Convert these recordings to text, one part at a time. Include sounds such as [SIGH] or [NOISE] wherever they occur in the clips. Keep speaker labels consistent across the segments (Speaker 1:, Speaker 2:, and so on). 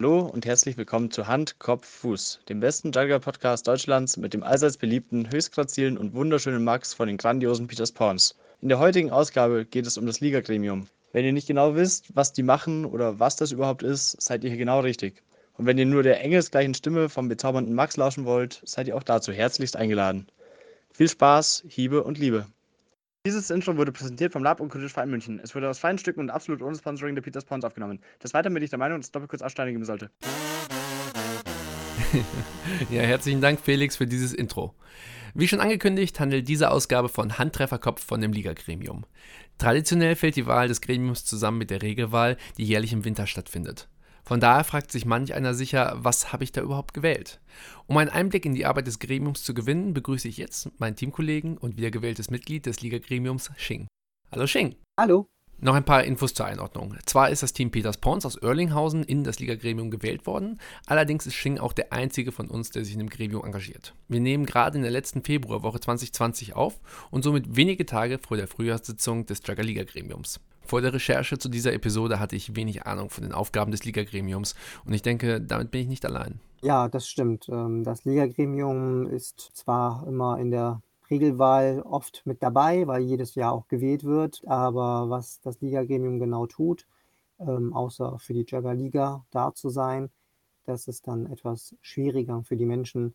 Speaker 1: Hallo und herzlich willkommen zu Hand, Kopf, Fuß, dem besten Jugger-Podcast Deutschlands mit dem allseits beliebten, höchst grazilen und wunderschönen Max von den grandiosen Peters Pawns. In der heutigen Ausgabe geht es um das Liga-Gremium. Wenn ihr nicht genau wisst, was die machen oder was das überhaupt ist, seid ihr hier genau richtig. Und wenn ihr nur der engelsgleichen Stimme vom bezaubernden Max lauschen wollt, seid ihr auch dazu herzlichst eingeladen. Viel Spaß, Hiebe und Liebe. Dieses Intro wurde präsentiert vom Lab und Kulturverein Verein München. Es wurde aus freien Stücken und absolut ohne Sponsoring der Peters Pawns aufgenommen. Des Weiteren bin ich der Meinung, dass es doppelt kurz Aussteine geben sollte. [LAUGHS]
Speaker 2: ja, herzlichen Dank, Felix, für dieses Intro. Wie schon angekündigt, handelt diese Ausgabe von Handtrefferkopf von dem Liga-Gremium. Traditionell fällt die Wahl des Gremiums zusammen mit der Regelwahl, die jährlich im Winter stattfindet. Von daher fragt sich manch einer sicher, was habe ich da überhaupt gewählt? Um einen Einblick in die Arbeit des Gremiums zu gewinnen, begrüße ich jetzt meinen Teamkollegen und wiedergewähltes Mitglied des Liga-Gremiums, Xing. Hallo Xing.
Speaker 3: Hallo.
Speaker 2: Noch ein paar Infos zur Einordnung. Zwar ist das Team Peters Pons aus Oerlinghausen in das Liga-Gremium gewählt worden, allerdings ist Xing auch der einzige von uns, der sich in dem Gremium engagiert. Wir nehmen gerade in der letzten Februarwoche 2020 auf und somit wenige Tage vor der Frühjahrssitzung des Jagger Liga-Gremiums. Vor der Recherche zu dieser Episode hatte ich wenig Ahnung von den Aufgaben des Ligagremiums und ich denke, damit bin ich nicht allein.
Speaker 3: Ja, das stimmt. Ähm, das Ligagremium ist zwar immer in der Regelwahl oft mit dabei, weil jedes Jahr auch gewählt wird, aber was das Ligagremium genau tut, ähm, außer für die Jagger Liga da zu sein, das ist dann etwas schwieriger für die Menschen,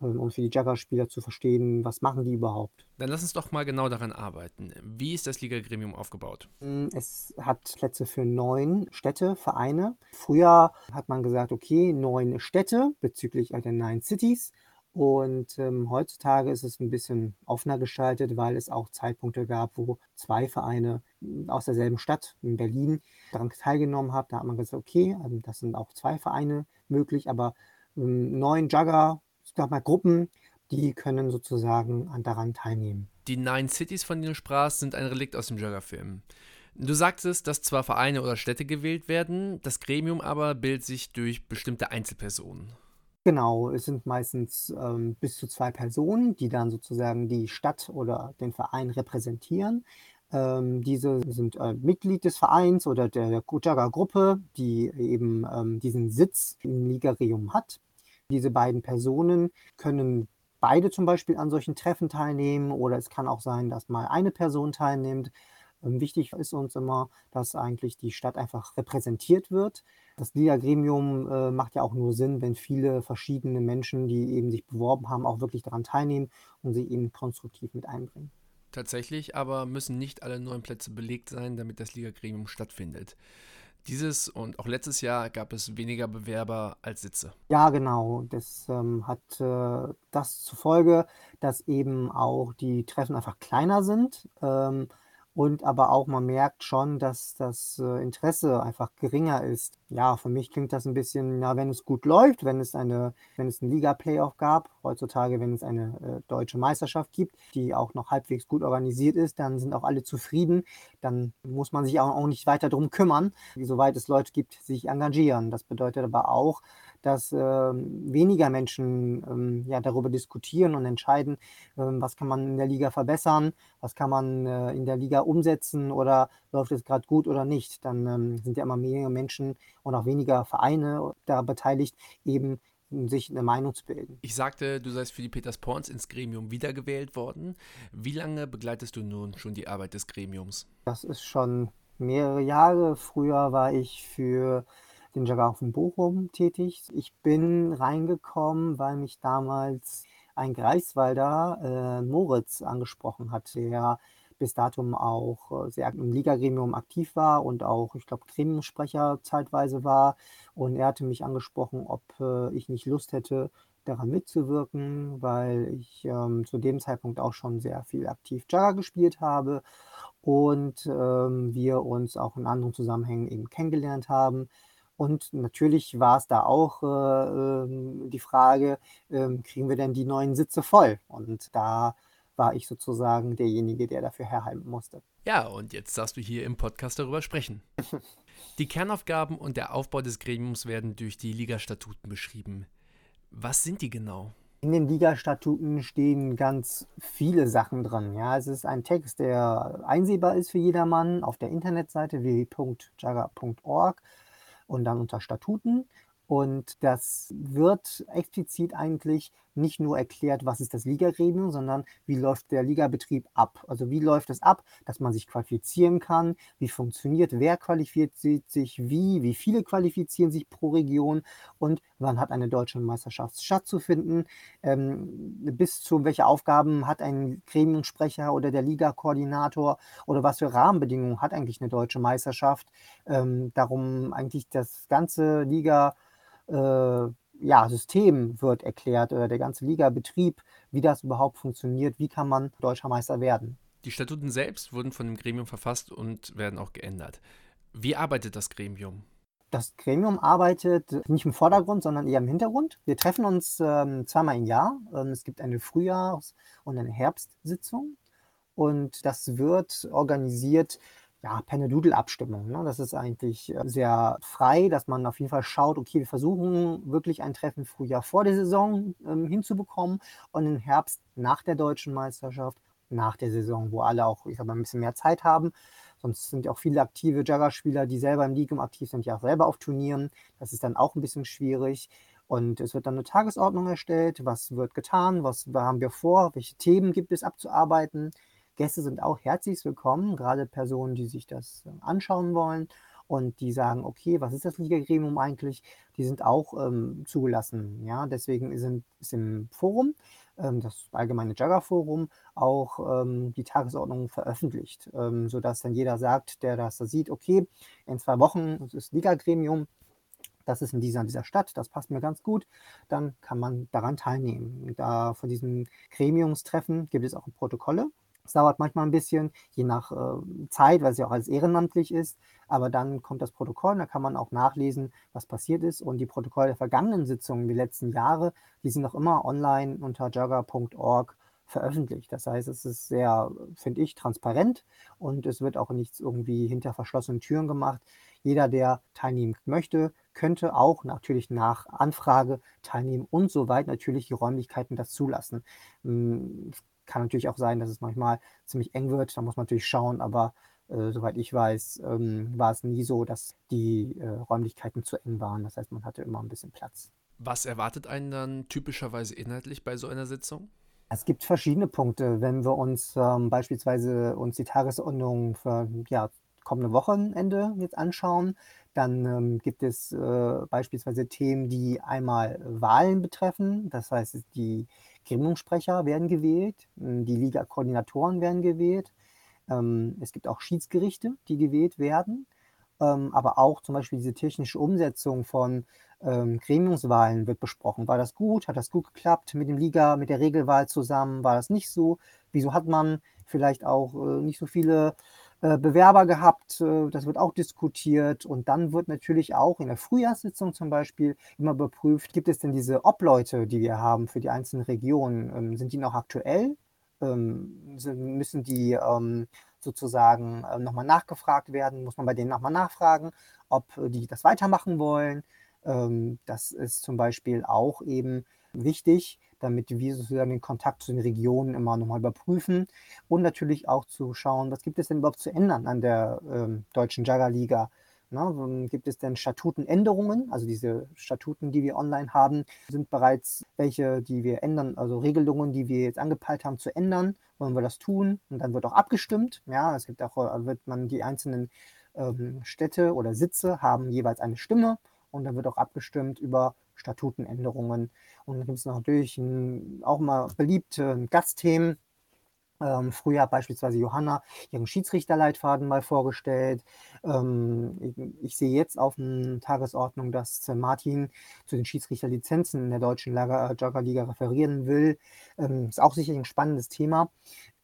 Speaker 3: und für die Jugger-Spieler zu verstehen, was machen die überhaupt.
Speaker 2: Dann lass uns doch mal genau daran arbeiten. Wie ist das Liga-Gremium aufgebaut?
Speaker 3: Hm, es hat Plätze für neun Städte, Vereine. Früher hat man gesagt, okay, neun Städte bezüglich der Nine Cities. Und ähm, heutzutage ist es ein bisschen offener gestaltet, weil es auch Zeitpunkte gab, wo zwei Vereine hm, aus derselben Stadt, in Berlin, daran teilgenommen haben. Da hat man gesagt, okay, ähm, das sind auch zwei Vereine möglich, aber ähm, neun Jugger sag mal, Gruppen, die können sozusagen daran teilnehmen.
Speaker 2: Die Nine Cities, von denen du sprachst, sind ein Relikt aus dem Jugger-Film. Du sagtest, dass zwar Vereine oder Städte gewählt werden, das Gremium aber bildet sich durch bestimmte Einzelpersonen.
Speaker 3: Genau, es sind meistens ähm, bis zu zwei Personen, die dann sozusagen die Stadt oder den Verein repräsentieren. Ähm, diese sind äh, Mitglied des Vereins oder der Kujaga-Gruppe, die eben ähm, diesen Sitz im Ligarium hat. Diese beiden Personen können beide zum Beispiel an solchen Treffen teilnehmen oder es kann auch sein, dass mal eine Person teilnimmt. Ähm, wichtig ist uns immer, dass eigentlich die Stadt einfach repräsentiert wird. Das Liga-Gremium äh, macht ja auch nur Sinn, wenn viele verschiedene Menschen, die eben sich beworben haben, auch wirklich daran teilnehmen und sich eben konstruktiv mit einbringen.
Speaker 2: Tatsächlich aber müssen nicht alle neuen Plätze belegt sein, damit das Liga-Gremium stattfindet. Dieses und auch letztes Jahr gab es weniger Bewerber als Sitze.
Speaker 3: Ja, genau. Das ähm, hat äh, das zur Folge, dass eben auch die Treffen einfach kleiner sind. Ähm, und aber auch man merkt schon, dass das äh, Interesse einfach geringer ist. Ja, für mich klingt das ein bisschen, ja, wenn es gut läuft, wenn es eine, wenn es einen Liga-Playoff gab, heutzutage, wenn es eine äh, deutsche Meisterschaft gibt, die auch noch halbwegs gut organisiert ist, dann sind auch alle zufrieden. Dann muss man sich auch, auch nicht weiter darum kümmern, soweit es Leute gibt, sich engagieren. Das bedeutet aber auch, dass äh, weniger Menschen ähm, ja, darüber diskutieren und entscheiden, äh, was kann man in der Liga verbessern, was kann man äh, in der Liga umsetzen oder läuft es gerade gut oder nicht. Dann ähm, sind ja immer mehr Menschen und auch weniger Vereine da beteiligt, eben sich eine Meinung zu bilden.
Speaker 2: Ich sagte, du seist für die Peters Porns ins Gremium wiedergewählt worden. Wie lange begleitest du nun schon die Arbeit des Gremiums?
Speaker 3: Das ist schon mehrere Jahre. Früher war ich für den in Bochum tätig. Ich bin reingekommen, weil mich damals ein Greifswalder, äh, Moritz, angesprochen hat, der bis datum auch äh, sehr im Ligagremium aktiv war und auch, ich glaube, Gremiumsprecher zeitweise war. Und er hatte mich angesprochen, ob äh, ich nicht Lust hätte, daran mitzuwirken, weil ich ähm, zu dem Zeitpunkt auch schon sehr viel aktiv Jagger gespielt habe und ähm, wir uns auch in anderen Zusammenhängen eben kennengelernt haben. Und natürlich war es da auch äh, ähm, die Frage, ähm, kriegen wir denn die neuen Sitze voll? Und da war ich sozusagen derjenige, der dafür herhalten musste.
Speaker 2: Ja, und jetzt darfst du hier im Podcast darüber sprechen. [LAUGHS] die Kernaufgaben und der Aufbau des Gremiums werden durch die Ligastatuten beschrieben. Was sind die genau?
Speaker 3: In den Ligastatuten stehen ganz viele Sachen drin. Ja, es ist ein Text, der einsehbar ist für jedermann auf der Internetseite www.jaga.org und dann unter Statuten. Und das wird explizit eigentlich nicht nur erklärt, was ist das Ligagremium, sondern wie läuft der Ligabetrieb ab. Also wie läuft es ab, dass man sich qualifizieren kann, wie funktioniert, wer qualifiziert sich wie, wie viele qualifizieren sich pro Region? Und wann hat eine deutsche Meisterschaft stattzufinden, ähm, bis zu welche Aufgaben hat ein Gremiumsprecher oder der Ligakoordinator? Oder was für Rahmenbedingungen hat eigentlich eine deutsche Meisterschaft. Ähm, darum eigentlich das ganze Liga äh, ja, System wird erklärt oder der ganze Ligabetrieb, wie das überhaupt funktioniert, wie kann man deutscher Meister werden.
Speaker 2: Die Statuten selbst wurden von dem Gremium verfasst und werden auch geändert. Wie arbeitet das Gremium?
Speaker 3: Das Gremium arbeitet nicht im Vordergrund, sondern eher im Hintergrund. Wir treffen uns ähm, zweimal im Jahr. Ähm, es gibt eine Frühjahrs- und eine Herbstsitzung. Und das wird organisiert ja, Pen-Doodle-Abstimmung. Ne? Das ist eigentlich äh, sehr frei, dass man auf jeden Fall schaut, okay, wir versuchen wirklich ein Treffen Frühjahr vor der Saison ähm, hinzubekommen und im Herbst nach der deutschen Meisterschaft, nach der Saison, wo alle auch, ich sag mal, ein bisschen mehr Zeit haben. Sonst sind ja auch viele aktive Jugger-Spieler, die selber im Ligum aktiv sind, ja auch selber auf Turnieren. Das ist dann auch ein bisschen schwierig. Und es wird dann eine Tagesordnung erstellt, was wird getan, was haben wir vor, welche Themen gibt es abzuarbeiten. Gäste sind auch herzlich willkommen, gerade Personen, die sich das äh, anschauen wollen und die sagen, okay, was ist das Liga-Gremium eigentlich? Die sind auch ähm, zugelassen. Ja, deswegen sind, ist im Forum, ähm, das allgemeine Jugger-Forum, auch ähm, die Tagesordnung veröffentlicht, ähm, sodass dann jeder sagt, der das da sieht, okay, in zwei Wochen ist das Liga-Gremium, das ist in dieser, in dieser Stadt, das passt mir ganz gut, dann kann man daran teilnehmen. Da von diesen Gremiumstreffen gibt es auch Protokolle, es dauert manchmal ein bisschen, je nach äh, Zeit, weil es ja auch alles ehrenamtlich ist. Aber dann kommt das Protokoll, da kann man auch nachlesen, was passiert ist. Und die Protokolle der vergangenen Sitzungen, die letzten Jahre, die sind noch immer online unter jugger.org veröffentlicht. Das heißt, es ist sehr, finde ich, transparent und es wird auch nichts irgendwie hinter verschlossenen Türen gemacht. Jeder, der teilnehmen möchte, könnte auch natürlich nach Anfrage teilnehmen und soweit natürlich die Räumlichkeiten das zulassen. Kann natürlich auch sein, dass es manchmal ziemlich eng wird. Da muss man natürlich schauen, aber äh, soweit ich weiß, ähm, war es nie so, dass die äh, Räumlichkeiten zu eng waren. Das heißt, man hatte immer ein bisschen Platz.
Speaker 2: Was erwartet einen dann typischerweise inhaltlich bei so einer Sitzung?
Speaker 3: Es gibt verschiedene Punkte. Wenn wir uns ähm, beispielsweise uns die Tagesordnung für ja, kommende Wochenende jetzt anschauen, dann ähm, gibt es äh, beispielsweise Themen, die einmal Wahlen betreffen. Das heißt, die Gremiumsprecher werden gewählt, hm, die Liga-Koordinatoren werden gewählt. Ähm, es gibt auch Schiedsgerichte, die gewählt werden, ähm, aber auch zum Beispiel diese technische Umsetzung von ähm, Gremiumswahlen wird besprochen. War das gut? Hat das gut geklappt mit dem Liga, mit der Regelwahl zusammen? War das nicht so? Wieso hat man vielleicht auch äh, nicht so viele Bewerber gehabt, äh, das wird auch diskutiert und dann wird natürlich auch in der Frühjahrssitzung zum Beispiel immer überprüft, gibt es denn diese Obleute, die wir haben für die einzelnen Regionen, ähm, sind die noch aktuell? Ähm, müssen die ähm, sozusagen nochmal nachgefragt werden? Muss man bei denen nochmal nachfragen, ob die das weitermachen wollen? das ist zum Beispiel auch eben wichtig, damit wir sozusagen den Kontakt zu den Regionen immer nochmal überprüfen und natürlich auch zu schauen, was gibt es denn überhaupt zu ändern an der ähm, deutschen Jagger-Liga. Ne, gibt es denn Statutenänderungen? Also diese Statuten, die wir online haben, sind bereits welche, die wir ändern, also Regelungen, die wir jetzt angepeilt haben zu ändern. Wollen wir das tun? Und dann wird auch abgestimmt. Ja, es gibt auch, äh, wird man die einzelnen ähm, Städte oder Sitze haben jeweils eine Stimme und dann wird auch abgestimmt über Statutenänderungen. Und dann gibt es natürlich ein, auch mal beliebte Gastthemen. Ähm, früher hat beispielsweise Johanna ihren Schiedsrichterleitfaden mal vorgestellt. Ähm, ich, ich, sehe jetzt auf der Tagesordnung, dass Martin zu den Schiedsrichterlizenzen in der deutschen Joggerliga referieren will. Ähm, ist auch sicherlich ein spannendes Thema.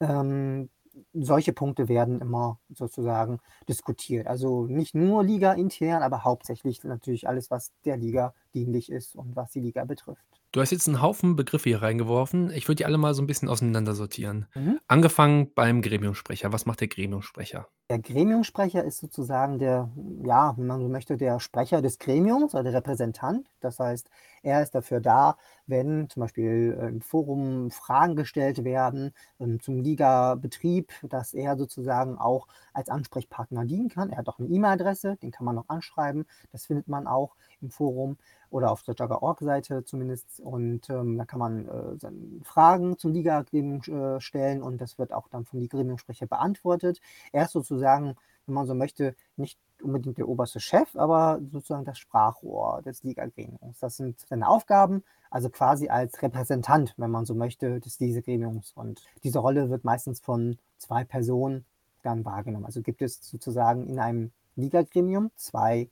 Speaker 3: Ähm, solche Punkte werden immer sozusagen diskutiert. Also nicht nur Liga intern, aber hauptsächlich natürlich alles, was der Liga dienlich ist und was die Liga betrifft.
Speaker 2: Du hast jetzt einen Haufen Begriffe hier reingeworfen. Ich würde die alle mal so ein bisschen auseinandersortieren. Mhm. Angefangen beim Gremiumsprecher. Was macht der Gremiumsprecher?
Speaker 3: Der Gremiumsprecher ist sozusagen der, ja, wenn man so möchte, der Sprecher des Gremiums oder der Repräsentant. Das heißt, er ist dafür da, wenn zum Beispiel äh, im Forum Fragen gestellt werden ähm, zum Liga-Betrieb, dass er sozusagen auch als Ansprechpartner dienen kann. Er hat auch eine E-Mail-Adresse, den kann man noch anschreiben. Das findet man auch im Forum oder auf der Jugger.org-Seite zumindest. Und ähm, da kann man äh, Fragen zum Liga-Gremium äh, stellen und das wird auch dann vom Liga-Gremiumsprecher beantwortet. Er ist sozusagen, wenn man so möchte, nicht unbedingt der oberste Chef, aber sozusagen das Sprachrohr des Liga-Gremiums. Das sind seine Aufgaben, also quasi als Repräsentant, wenn man so möchte, des Liga-Gremiums. Und diese Rolle wird meistens von zwei Personen dann wahrgenommen. Also gibt es sozusagen in einem Liga-Gremium zwei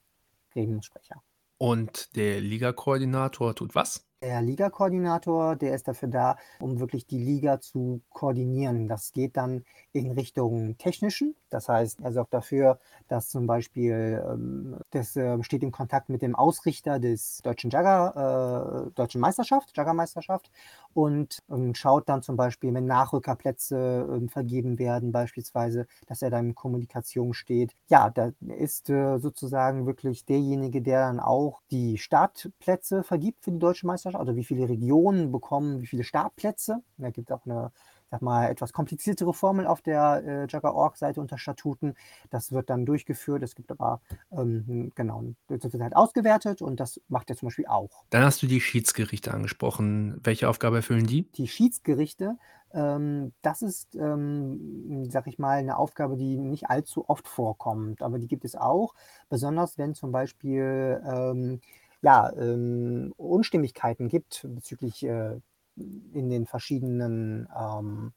Speaker 3: Gremiumssprecher.
Speaker 2: Und der Liga-Koordinator tut was?
Speaker 3: Der Liga-Koordinator, der ist dafür da, um wirklich die Liga zu koordinieren. Das geht dann in Richtung Technischen. Das heißt, er sorgt dafür, dass zum Beispiel, ähm, das äh, steht im Kontakt mit dem Ausrichter des deutschen Jagger, äh, deutschen Meisterschaft, Jaggermeisterschaft und ähm, schaut dann zum Beispiel, wenn Nachrückerplätze äh, vergeben werden, beispielsweise, dass er da in Kommunikation steht. Ja, da ist äh, sozusagen wirklich derjenige, der dann auch die Startplätze vergibt für die deutsche Meisterschaft also wie viele Regionen bekommen wie viele Startplätze. Da gibt es auch eine sag mal, etwas kompliziertere Formel auf der äh, Jugger.org-Seite unter Statuten. Das wird dann durchgeführt. Es gibt aber, ähm, genau, das wird halt ausgewertet und das macht er zum Beispiel auch.
Speaker 2: Dann hast du die Schiedsgerichte angesprochen. Welche Aufgabe erfüllen die?
Speaker 3: Die Schiedsgerichte, ähm, das ist, ähm, sag ich mal, eine Aufgabe, die nicht allzu oft vorkommt, aber die gibt es auch, besonders wenn zum Beispiel ähm, ja, ähm, Unstimmigkeiten gibt bezüglich äh, in den verschiedenen, ähm,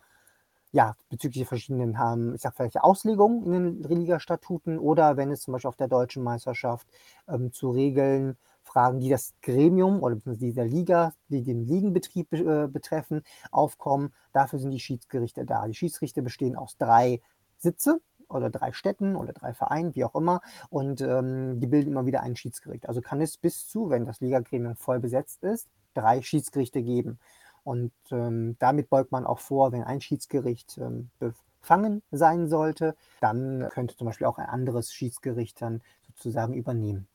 Speaker 3: ja, bezüglich der verschiedenen, ähm, ich sag vielleicht Auslegungen in den Liga-Statuten oder wenn es zum Beispiel auf der deutschen Meisterschaft ähm, zu Regeln, Fragen, die das Gremium oder die der Liga, die den Ligenbetrieb äh, betreffen, aufkommen. Dafür sind die Schiedsgerichte da. Die Schiedsrichter bestehen aus drei Sitze, oder drei Städten oder drei Vereinen, wie auch immer. Und ähm, die bilden immer wieder ein Schiedsgericht. Also kann es bis zu, wenn das Ligagremium voll besetzt ist, drei Schiedsgerichte geben. Und ähm, damit beugt man auch vor, wenn ein Schiedsgericht ähm, befangen sein sollte, dann könnte zum Beispiel auch ein anderes Schiedsgericht dann sozusagen übernehmen.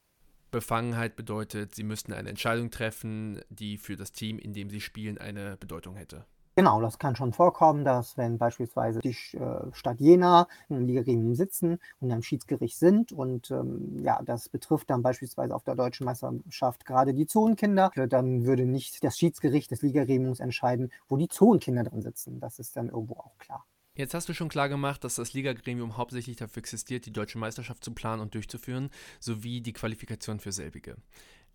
Speaker 2: Befangenheit bedeutet, sie müssten eine Entscheidung treffen, die für das Team, in dem sie spielen, eine Bedeutung hätte.
Speaker 3: Genau, das kann schon vorkommen, dass wenn beispielsweise die äh, Stadt Jena in einem sitzen und am Schiedsgericht sind und ähm, ja, das betrifft dann beispielsweise auf der deutschen Meisterschaft gerade die Zonenkinder, äh, dann würde nicht das Schiedsgericht des Ligagremiums entscheiden, wo die Zonenkinder drin sitzen. Das ist dann irgendwo auch klar.
Speaker 2: Jetzt hast du schon klar gemacht, dass das Ligagremium hauptsächlich dafür existiert, die deutsche Meisterschaft zu planen und durchzuführen, sowie die Qualifikation für selbige.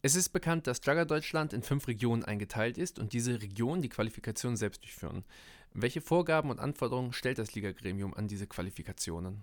Speaker 2: Es ist bekannt, dass Jugger Deutschland in fünf Regionen eingeteilt ist und diese Regionen die Qualifikation selbst durchführen. Welche Vorgaben und Anforderungen stellt das Ligagremium an diese Qualifikationen?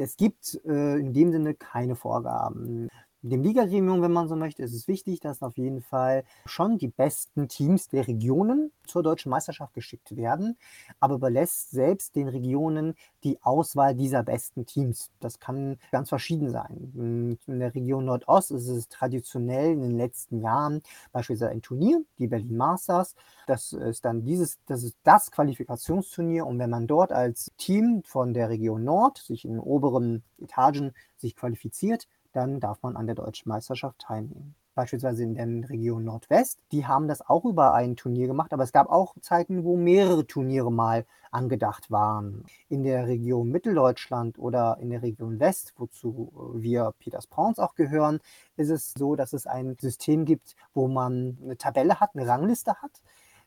Speaker 3: Es gibt äh, in dem Sinne keine Vorgaben dem Ligagremium, wenn man so möchte, ist es wichtig, dass auf jeden Fall schon die besten Teams der Regionen zur deutschen Meisterschaft geschickt werden, aber überlässt selbst den Regionen die Auswahl dieser besten Teams. Das kann ganz verschieden sein. In der Region Nordost ist es traditionell in den letzten Jahren beispielsweise ein Turnier, die Berlin Masters. Das ist dann dieses, das ist das Qualifikationsturnier und wenn man dort als Team von der Region Nord sich in oberen Etagen sich qualifiziert, dann darf man an der deutschen Meisterschaft teilnehmen. Beispielsweise in der Region Nordwest, die haben das auch über ein Turnier gemacht, aber es gab auch Zeiten, wo mehrere Turniere mal angedacht waren. In der Region Mitteldeutschland oder in der Region West, wozu wir Peters Pons auch gehören, ist es so, dass es ein System gibt, wo man eine Tabelle hat, eine Rangliste hat.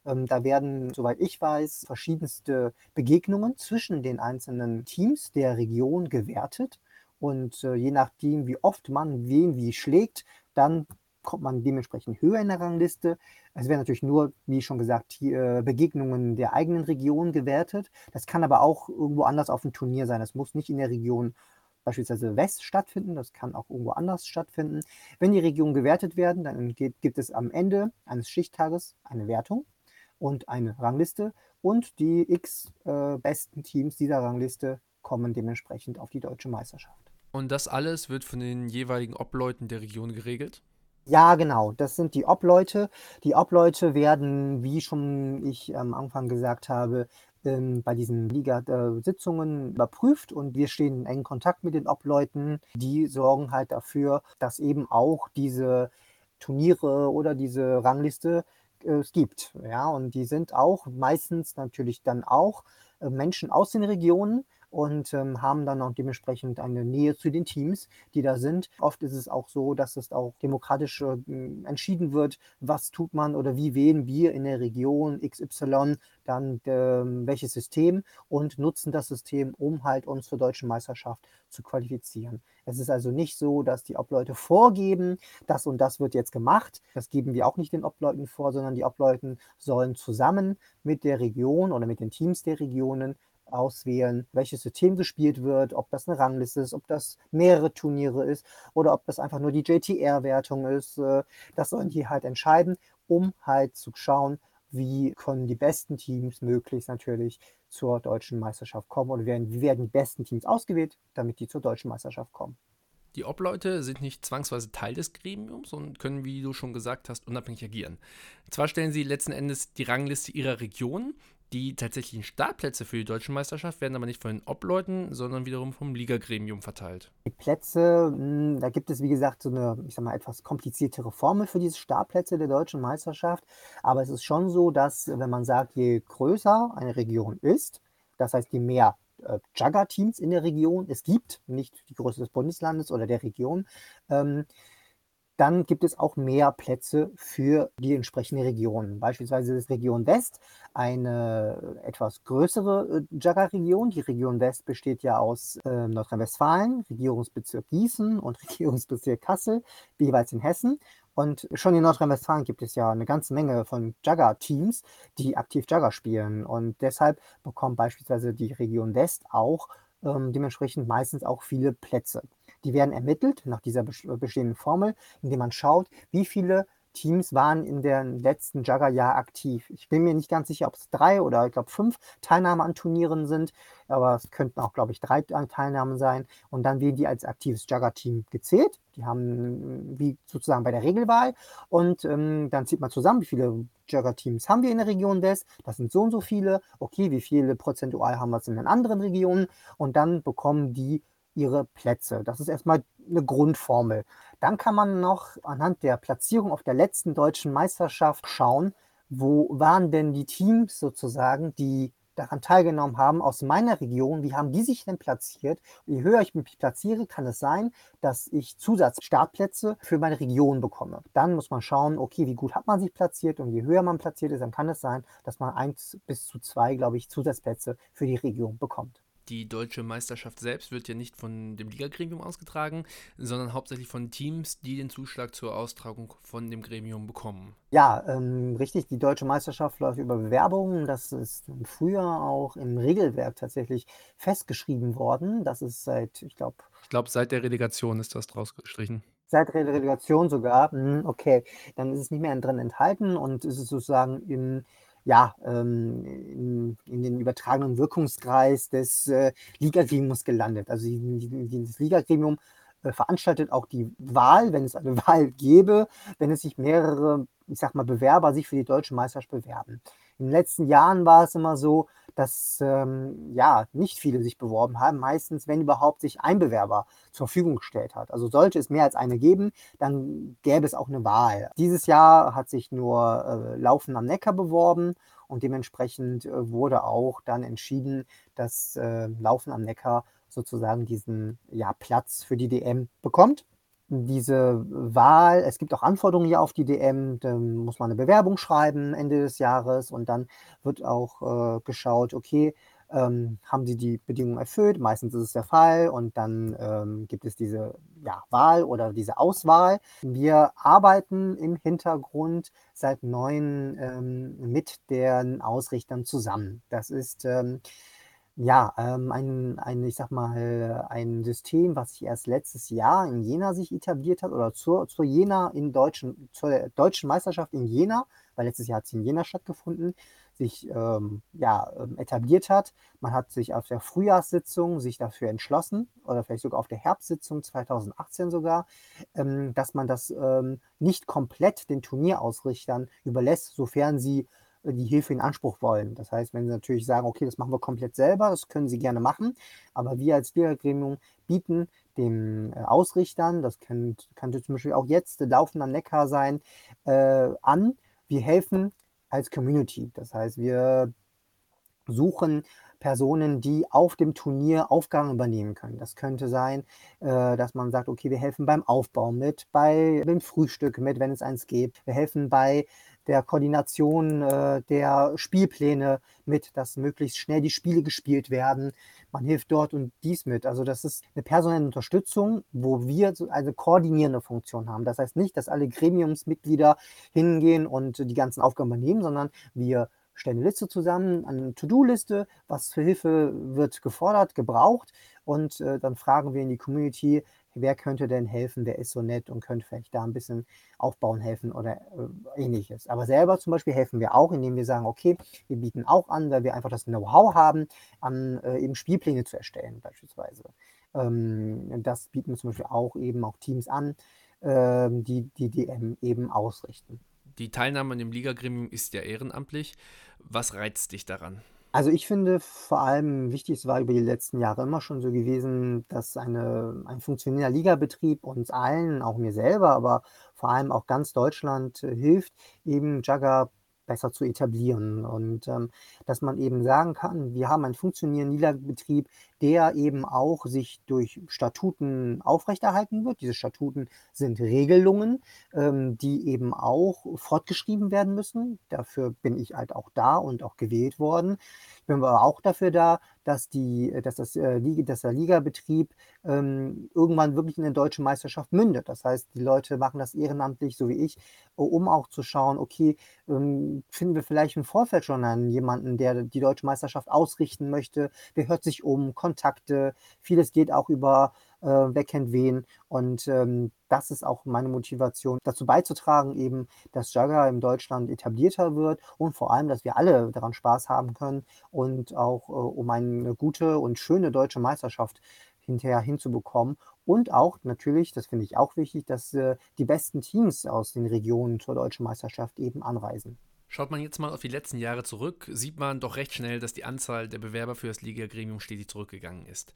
Speaker 3: Ähm, da werden, soweit ich weiß, verschiedenste Begegnungen zwischen den einzelnen Teams der Region gewertet. Und äh, je nachdem, wie oft man wen wie schlägt, dann kommt man dementsprechend höher in der Rangliste. Es werden natürlich nur, wie schon gesagt, die äh, Begegnungen der eigenen Region gewertet. Das kann aber auch irgendwo anders auf dem Turnier sein. Das muss nicht in der Region beispielsweise West stattfinden, das kann auch irgendwo anders stattfinden. Wenn die Regionen gewertet werden, dann geht, gibt es am Ende eines Schichttages eine Wertung und eine Rangliste und die x äh, besten Teams dieser Rangliste kommen dementsprechend auf die deutsche Meisterschaft.
Speaker 2: Und das alles wird von den jeweiligen Obleuten der Region geregelt?
Speaker 3: Ja, genau. Das sind die Obleute. Die Obleute werden, wie schon ich am Anfang gesagt habe, ähm, bei diesen Liga-Sitzungen überprüft und wir stehen in engen Kontakt mit den Obleuten. Die sorgen halt dafür, dass eben auch diese Turniere oder diese Rangliste äh, es gibt. Ja, und die sind auch meistens natürlich dann auch äh, Menschen aus den Regionen, und ähm, haben dann auch dementsprechend eine Nähe zu den Teams, die da sind. Oft ist es auch so, dass es auch demokratisch äh, entschieden wird, was tut man oder wie wählen wir in der Region XY dann äh, welches System und nutzen das System, um halt uns zur deutschen Meisterschaft zu qualifizieren. Es ist also nicht so, dass die Obleute vorgeben, das und das wird jetzt gemacht. Das geben wir auch nicht den Obleuten vor, sondern die Obleuten sollen zusammen mit der Region oder mit den Teams der Regionen auswählen, welches System gespielt wird, ob das eine Rangliste ist, ob das mehrere Turniere ist oder ob das einfach nur die JTR-Wertung ist. Äh, das sollen die halt entscheiden, um halt zu schauen, wie können die besten Teams möglichst natürlich zur deutschen Meisterschaft kommen oder werden, wie werden die besten Teams ausgewählt, damit die zur deutschen Meisterschaft kommen.
Speaker 2: Die Obleute sind nicht zwangsweise Teil des Gremiums und können, wie du schon gesagt hast, unabhängig agieren. Zwar stellen sie letzten Endes die Rangliste ihrer Region, die tatsächlichen Startplätze für die deutsche Meisterschaft werden aber nicht von den Obleuten, sondern wiederum vom Ligagremium verteilt.
Speaker 3: Die Plätze, hm, da gibt es wie gesagt so eine, ich sag mal, etwas kompliziertere Formel für diese Startplätze der deutschen Meisterschaft. Aber es ist schon so, dass, wenn man sagt, je größer eine Region ist, das heißt, je mehr äh, Jugger-Teams in der Region es gibt, nicht die Größe des Bundeslandes oder der Region, ähm, dann gibt es auch mehr Plätze für die entsprechende Region. Beispielsweise ist Region West eine etwas größere äh, Jagger-Region. Die Region West besteht ja aus äh, Nordrhein-Westfalen, Regierungsbezirk Gießen und [LAUGHS] Regierungsbezirk Kassel, jeweils in Hessen. Und schon in Nordrhein-Westfalen gibt es ja eine ganze Menge von Jagger-Teams, die aktiv Jagger spielen. Und deshalb bekommt beispielsweise die Region West auch ähm, dementsprechend meistens auch viele Plätze. Die werden ermittelt nach dieser bestehenden Formel, indem man schaut, wie viele Teams waren in dem letzten Jugger-Jahr aktiv. Ich bin mir nicht ganz sicher, ob es drei oder ich glaube fünf Teilnahme an Turnieren sind, aber es könnten auch, glaube ich, drei Teilnahmen sein. Und dann werden die als aktives Jugger-Team gezählt. Die haben wie sozusagen bei der Regelwahl. Und ähm, dann zieht man zusammen, wie viele Jugger-Teams haben wir in der Region West. Das sind so und so viele. Okay, wie viele prozentual haben wir es in den anderen Regionen? Und dann bekommen die ihre Plätze. Das ist erstmal eine Grundformel. Dann kann man noch anhand der Platzierung auf der letzten deutschen Meisterschaft schauen, wo waren denn die Teams sozusagen, die daran teilgenommen haben aus meiner Region, wie haben die sich denn platziert? Je höher ich mich platziere, kann es sein, dass ich Zusatzstartplätze für meine Region bekomme. Dann muss man schauen, okay, wie gut hat man sich platziert und je höher man platziert ist, dann kann es sein, dass man eins bis zu zwei, glaube ich, Zusatzplätze für die Region bekommt
Speaker 2: die deutsche Meisterschaft selbst wird ja nicht von dem Liga-Gremium ausgetragen, sondern hauptsächlich von Teams, die den Zuschlag zur Austragung von dem Gremium bekommen.
Speaker 3: Ja, ähm, richtig. Die deutsche Meisterschaft läuft über Bewerbungen. Das ist früher auch im Regelwerk tatsächlich festgeschrieben worden. Das ist seit, ich glaube.
Speaker 2: Ich glaube, seit der Relegation ist das draus gestrichen.
Speaker 3: Seit der Relegation sogar. Hm, okay, dann ist es nicht mehr drin enthalten und ist es sozusagen im ja, ähm, in, in, den übertragenen Wirkungskreis des äh, Ligagremiums gelandet. Also das Ligagremium äh, veranstaltet auch die Wahl, wenn es eine [LAUGHS] Wahl gäbe, wenn es sich mehrere, ich sag mal, Bewerber sich für die deutsche Meisterschaft bewerben. In den letzten Jahren war es immer so, dass ähm, ja nicht viele sich beworben haben. Meistens, wenn überhaupt, sich ein Bewerber zur Verfügung gestellt hat. Also sollte es mehr als eine geben, dann gäbe es auch eine Wahl. Dieses Jahr hat sich nur äh, Laufen am Neckar beworben und dementsprechend äh, wurde auch dann entschieden, dass äh, Laufen am Neckar sozusagen diesen ja, Platz für die DM bekommt diese Wahl, es gibt auch Anforderungen hier auf die DM, da muss man eine Bewerbung schreiben Ende des Jahres und dann wird auch äh, geschaut, okay, ähm, haben sie die Bedingungen erfüllt? Meistens ist es der Fall und dann ähm, gibt es diese ja, Wahl oder diese Auswahl. Wir arbeiten im Hintergrund seit neun ähm, mit den Ausrichtern zusammen. Das ist ähm, ja, ähm, ein ein, ich sag mal, ein System, was sich erst letztes Jahr in Jena sich etabliert hat oder zur zur Jena in deutschen zur Deutschen Meisterschaft in Jena, weil letztes Jahr hat sie in Jena stattgefunden, sich, ähm, ja, ähm, etabliert hat. Man hat sich auf der Frühjahrssitzung sich dafür entschlossen oder vielleicht sogar auf der Herbstsitzung 2018 sogar, ähm, dass man das, ähm, nicht komplett den Turnierausrichtern überlässt, sofern sie die Hilfe in Anspruch wollen. Das heißt, wenn sie natürlich sagen, okay, das machen wir komplett selber, das können sie gerne machen, aber wir als Lehrergremium bieten den äh, Ausrichtern, das könnte, zum Beispiel auch jetzt Laufen am Neckar sein, äh, an. Wir helfen als Community. Das heißt, wir suchen Personen, die auf dem Turnier Aufgaben übernehmen können. Das könnte sein, äh, dass man sagt, okay, wir helfen beim Aufbau mit, bei dem Frühstück mit, wenn es eins gibt. Wir helfen bei der Koordination äh, der Spielpläne mit, dass möglichst schnell die Spiele gespielt werden. Man hilft dort und dies mit. Also das ist eine personelle Unterstützung, wo wir eine koordinierende Funktion haben. Das heißt nicht, dass alle Gremiumsmitglieder hingehen und die ganzen Aufgaben übernehmen, sondern wir stellen eine Liste zusammen, eine To-Do-Liste, was für Hilfe wird gefordert, gebraucht und äh, dann fragen wir in die Community, wer könnte denn helfen, wer ist so nett und könnte vielleicht da ein bisschen aufbauen helfen oder äh, ähnliches. Aber selber zum Beispiel helfen wir auch, indem wir sagen, okay, wir bieten auch an, weil wir einfach das Know-how haben, an äh, eben Spielpläne zu erstellen beispielsweise. Ähm, das bieten wir zum Beispiel auch eben auch Teams an, äh, die die DM eben ausrichten.
Speaker 2: Die Teilnahme an dem Ligagremium ist ja ehrenamtlich. Was reizt dich daran?
Speaker 3: Also ich finde vor allem wichtig, es war über die letzten Jahre immer schon so gewesen, dass eine, ein funktionierender Ligabetrieb uns allen, auch mir selber, aber vor allem auch ganz Deutschland äh, hilft, eben Jugger besser zu etablieren. Und ähm, dass man eben sagen kann, wir haben einen funktionierenden Niederbetrieb, der eben auch sich durch Statuten aufrechterhalten wird. Diese Statuten sind Regelungen, ähm, die eben auch fortgeschrieben werden müssen. Dafür bin ich halt auch da und auch gewählt worden. Ich bin aber auch dafür da, dass, die, dass, das, äh, dass der Ligabetrieb ähm, irgendwann wirklich in der deutschen Meisterschaft mündet. Das heißt, die Leute machen das ehrenamtlich, so wie ich, um auch zu schauen, okay, ähm, finden wir vielleicht im Vorfeld schon einen jemanden, der die deutsche Meisterschaft ausrichten möchte, der hört sich um, Kontakte, vieles geht auch über äh, wer kennt wen. Und ähm, das ist auch meine Motivation, dazu beizutragen, eben, dass Jagger in Deutschland etablierter wird und vor allem, dass wir alle daran Spaß haben können und auch äh, um eine gute und schöne deutsche Meisterschaft hinterher hinzubekommen. Und auch natürlich, das finde ich auch wichtig, dass äh, die besten Teams aus den Regionen zur deutschen Meisterschaft eben anreisen.
Speaker 2: Schaut man jetzt mal auf die letzten Jahre zurück, sieht man doch recht schnell, dass die Anzahl der Bewerber für das Liga-Gremium stetig zurückgegangen ist.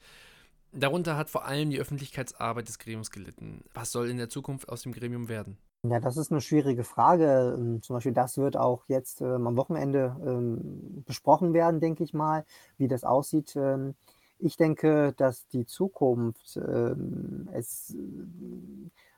Speaker 2: Darunter hat vor allem die Öffentlichkeitsarbeit des Gremiums gelitten. Was soll in der Zukunft aus dem Gremium werden?
Speaker 3: Ja, das ist eine schwierige Frage. Ähm, zum Beispiel, das wird auch jetzt ähm, am Wochenende ähm, besprochen werden, denke ich mal, wie das aussieht. Ähm, ich denke, dass die Zukunft ähm, es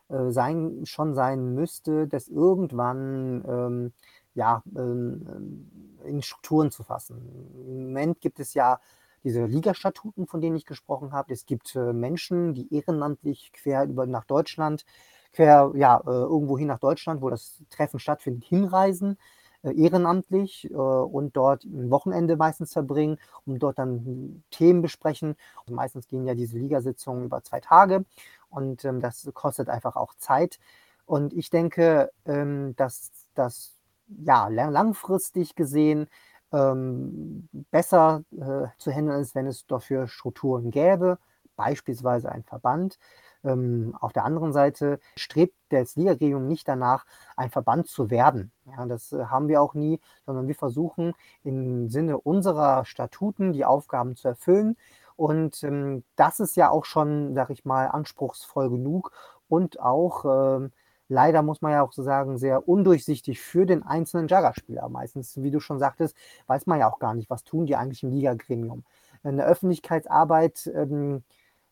Speaker 3: äh, sein, schon sein müsste, dass irgendwann ähm, ja, ähm, in Strukturen zu fassen. Im Moment gibt es ja diese Ligastatuten, von denen ich gesprochen habe. Es gibt äh, Menschen, die ehrenamtlich quer über nach Deutschland, quer ja, äh, irgendwo hin nach Deutschland, wo das Treffen stattfindet, hinreisen, äh, ehrenamtlich äh, und dort ein Wochenende meistens verbringen, um dort dann Themen besprechen. Und meistens gehen ja diese Ligasitzungen über zwei Tage und ähm, das kostet einfach auch Zeit. Und ich denke, ähm, dass das ja, langfristig gesehen ähm, besser äh, zu handeln ist, wenn es dafür Strukturen gäbe, beispielsweise ein Verband. Ähm, auf der anderen Seite strebt das Ligagremium nicht danach, ein Verband zu werden. Ja, das äh, haben wir auch nie, sondern wir versuchen im Sinne unserer Statuten die Aufgaben zu erfüllen. Und ähm, das ist ja auch schon, sag ich mal, anspruchsvoll genug und auch ähm, leider muss man ja auch so sagen, sehr undurchsichtig für den einzelnen Jagger-Spieler. Meistens, wie du schon sagtest, weiß man ja auch gar nicht, was tun die eigentlich im Liga-Gremium. Eine Öffentlichkeitsarbeit, ähm,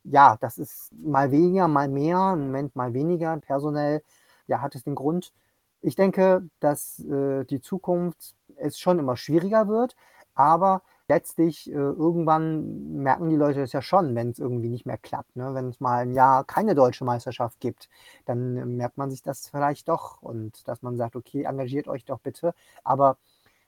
Speaker 3: ja, das ist mal weniger, mal mehr, im Moment mal weniger. Personell, ja, hat es den Grund. Ich denke, dass äh, die Zukunft es schon immer schwieriger wird, aber letztlich äh, irgendwann merken die Leute das ja schon, wenn es irgendwie nicht mehr klappt. Ne? Wenn es mal ein Jahr keine deutsche Meisterschaft gibt, dann äh, merkt man sich das vielleicht doch und dass man sagt, okay, engagiert euch doch bitte. Aber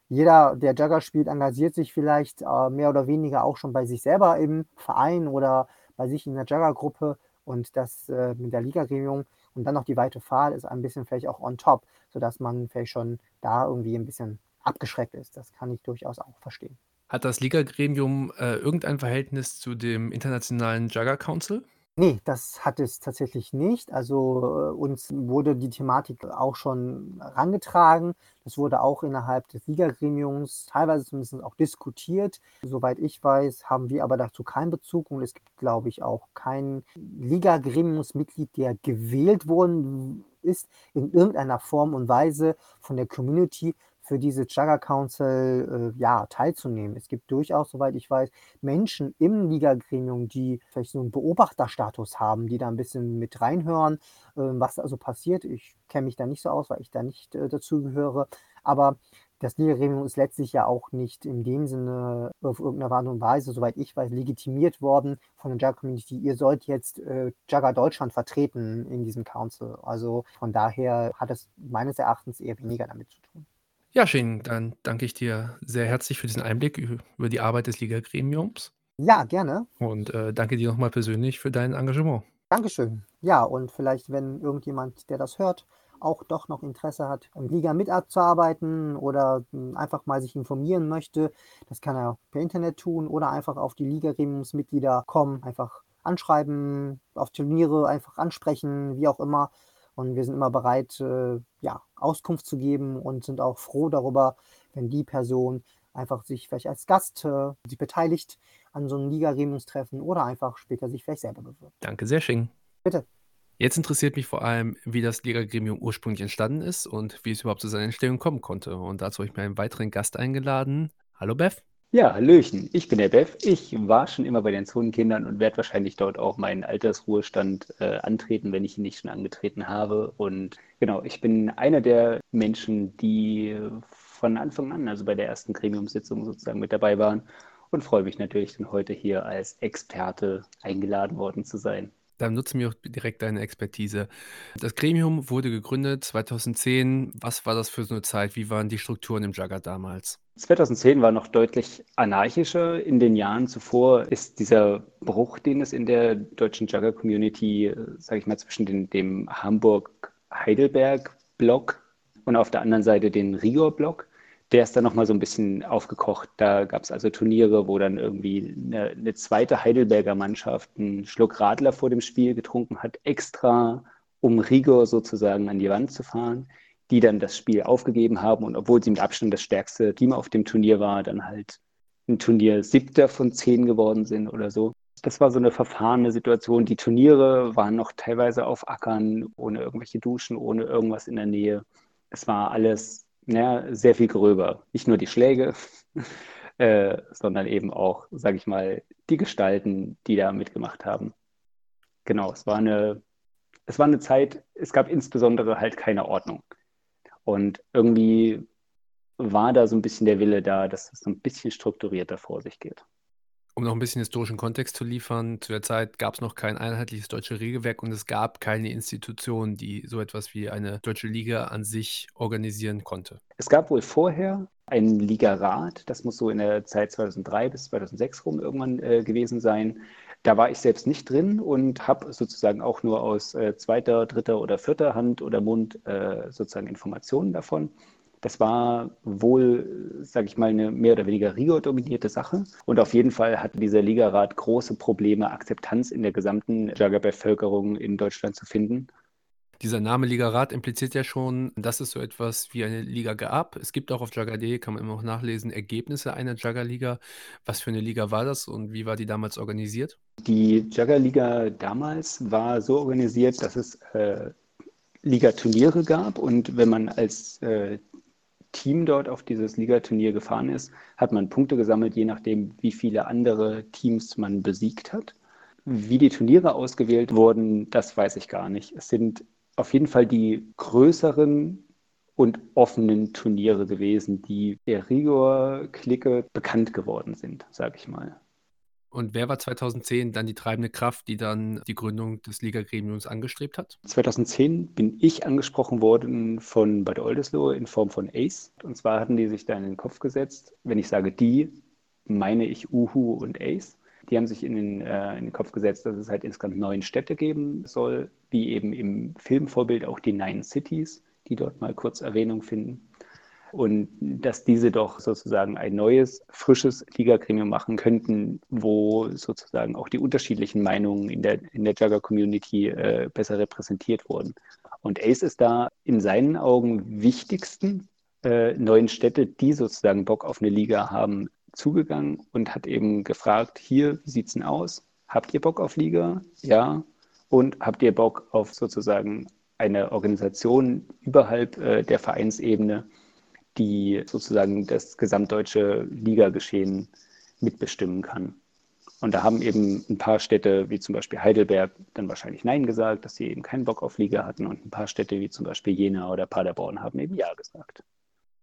Speaker 3: jeder, der Jugger spielt, engagiert sich vielleicht äh, mehr oder weniger auch schon bei sich selber im Verein oder bei sich in der Jugger-Gruppe und das äh, mit der Liga-Gremium und dann noch die weite Fahrt ist ein bisschen vielleicht auch on top, sodass man vielleicht schon da irgendwie ein bisschen abgeschreckt ist. Das kann ich durchaus auch verstehen.
Speaker 2: Hat das Liga-Gremium äh, irgendein Verhältnis zu dem Internationalen Jugger Council?
Speaker 3: Nee, das hat es tatsächlich nicht. Also, äh, uns wurde die Thematik auch schon herangetragen. Das wurde auch innerhalb des Liga-Gremiums teilweise zumindest auch diskutiert. Soweit ich weiß, haben wir aber dazu keinen Bezug und es gibt, glaube ich, auch kein Liga-Gremiumsmitglied, der gewählt worden ist in irgendeiner Form und Weise von der Community für diese Jugger Council äh, ja, teilzunehmen. Es gibt durchaus, soweit ich weiß, Menschen im Liga-Gremium, die vielleicht so einen Beobachterstatus haben, die da ein bisschen mit reinhören, äh, was also passiert. Ich kenne mich da nicht so aus, weil ich da nicht äh, dazu gehöre. Aber das Liga-Gremium ist letztlich ja auch nicht in dem Sinne auf irgendeine Art und Weise, soweit ich weiß, legitimiert worden von der Jugger-Community. Ihr sollt jetzt äh, Jugger Deutschland vertreten in diesem Council. Also von daher hat es meines Erachtens eher weniger damit zu tun.
Speaker 2: Ja, Shane, dann danke ich dir sehr herzlich für diesen Einblick über die Arbeit des Liga-Gremiums.
Speaker 3: Ja, gerne.
Speaker 2: Und äh, danke dir nochmal persönlich für dein Engagement.
Speaker 3: Dankeschön. Ja, und vielleicht, wenn irgendjemand, der das hört, auch doch noch Interesse hat, im Liga mitzuarbeiten oder hm, einfach mal sich informieren möchte, das kann er per Internet tun oder einfach auf die Liga-Gremiumsmitglieder kommen, einfach anschreiben, auf Turniere einfach ansprechen, wie auch immer. Und wir sind immer bereit, äh, ja, Auskunft zu geben und sind auch froh darüber, wenn die Person einfach sich vielleicht als Gast äh, sich beteiligt an so einem Liga-Gremiumstreffen oder einfach später sich vielleicht selber bewirbt.
Speaker 2: Danke sehr, Sching.
Speaker 3: Bitte.
Speaker 2: Jetzt interessiert mich vor allem, wie das Liga-Gremium ursprünglich entstanden ist und wie es überhaupt zu seiner Entstehung kommen konnte. Und dazu habe ich mir einen weiteren Gast eingeladen. Hallo, Beth.
Speaker 4: Ja, Hallöchen, ich bin der Bev. Ich war schon immer bei den Zonenkindern und werde wahrscheinlich dort auch meinen Altersruhestand äh, antreten, wenn ich ihn nicht schon angetreten habe. Und genau, ich bin einer der Menschen, die von Anfang an, also bei der ersten Gremiumssitzung sozusagen mit dabei waren und freue mich natürlich dann heute hier als Experte eingeladen worden zu sein.
Speaker 2: Dann nutzen wir auch direkt deine Expertise. Das Gremium wurde gegründet 2010. Was war das für so eine Zeit? Wie waren die Strukturen im Jugger damals?
Speaker 4: 2010 war noch deutlich anarchischer. In den Jahren zuvor ist dieser Bruch, den es in der deutschen Jugger-Community, sage ich mal, zwischen den, dem Hamburg-Heidelberg-Block und auf der anderen Seite den Rigor-Block, der ist dann nochmal so ein bisschen aufgekocht. Da gab es also Turniere, wo dann irgendwie eine, eine, zweite Heidelberger Mannschaft einen Schluck Radler vor dem Spiel getrunken hat, extra um Rigor sozusagen an die Wand zu fahren, die dann das Spiel aufgegeben haben und obwohl sie mit Abstand das stärkste Team auf dem Turnier war, dann halt ein Turnier siebter von zehn geworden sind oder so. Das war so eine verfahrene Situation. Die Turniere waren noch teilweise auf Ackern, ohne irgendwelche Duschen, ohne irgendwas in der Nähe. Es war alles ja, sehr viel gröber. Nicht nur die Schläge, [LAUGHS] äh, sondern eben auch, sage ich mal, die Gestalten, die da mitgemacht haben. Genau, es war eine, es war eine Zeit, es gab insbesondere halt keine Ordnung. Und irgendwie war da so ein bisschen der Wille da, dass es so ein bisschen strukturierter vor sich geht.
Speaker 2: Um noch ein bisschen historischen Kontext zu liefern, zu der Zeit gab es noch kein einheitliches deutsches Regelwerk und es gab keine Institution, die so etwas wie eine deutsche Liga an sich organisieren konnte.
Speaker 4: Es gab wohl vorher einen Ligarat, das muss so in der Zeit 2003 bis 2006 rum irgendwann äh, gewesen sein. Da war ich selbst nicht drin und habe sozusagen auch nur aus äh, zweiter, dritter oder vierter Hand oder Mund äh, sozusagen Informationen davon. Das war wohl, sage ich mal, eine mehr oder weniger Rio-dominierte Sache. Und auf jeden Fall hatte dieser Ligarat große Probleme, Akzeptanz in der gesamten Jagger-Bevölkerung in Deutschland zu finden.
Speaker 2: Dieser Name Ligarat impliziert ja schon, dass es so etwas wie eine Liga gab. Es gibt auch auf Jagger.de, kann man immer noch nachlesen, Ergebnisse einer Jagger-Liga. Was für eine Liga war das und wie war die damals organisiert?
Speaker 4: Die Jagger-Liga damals war so organisiert, dass es äh, Liga-Turniere gab und wenn man als äh, Team dort auf dieses Ligaturnier gefahren ist, hat man Punkte gesammelt, je nachdem, wie viele andere Teams man besiegt hat. Wie die Turniere ausgewählt wurden, das weiß ich gar nicht. Es sind auf jeden Fall die größeren und offenen Turniere gewesen, die der Rigor-Clique bekannt geworden sind, sage ich mal.
Speaker 2: Und wer war 2010 dann die treibende Kraft, die dann die Gründung des Liga-Gremiums angestrebt hat?
Speaker 4: 2010 bin ich angesprochen worden von Bad Oldesloe in Form von ACE. Und zwar hatten die sich da in den Kopf gesetzt, wenn ich sage die, meine ich Uhu und ACE. Die haben sich in den, äh, in den Kopf gesetzt, dass es halt insgesamt neun Städte geben soll, wie eben im Filmvorbild auch die Nine Cities, die dort mal kurz Erwähnung finden und dass diese doch sozusagen ein neues, frisches Liga-Gremium machen könnten, wo sozusagen auch die unterschiedlichen Meinungen in der, in der Jugger-Community äh, besser repräsentiert wurden. Und Ace ist da in seinen Augen wichtigsten äh, neuen Städte, die sozusagen Bock auf eine Liga haben, zugegangen und hat eben gefragt, hier, wie sieht es denn aus? Habt ihr Bock auf Liga? Ja. Und habt ihr Bock auf sozusagen eine Organisation überhalb äh, der Vereinsebene, die sozusagen das gesamtdeutsche Ligageschehen mitbestimmen kann. Und da haben eben ein paar Städte, wie zum Beispiel Heidelberg, dann wahrscheinlich Nein gesagt, dass sie eben keinen Bock auf Liga hatten. Und ein paar Städte, wie zum Beispiel Jena oder Paderborn, haben eben Ja gesagt.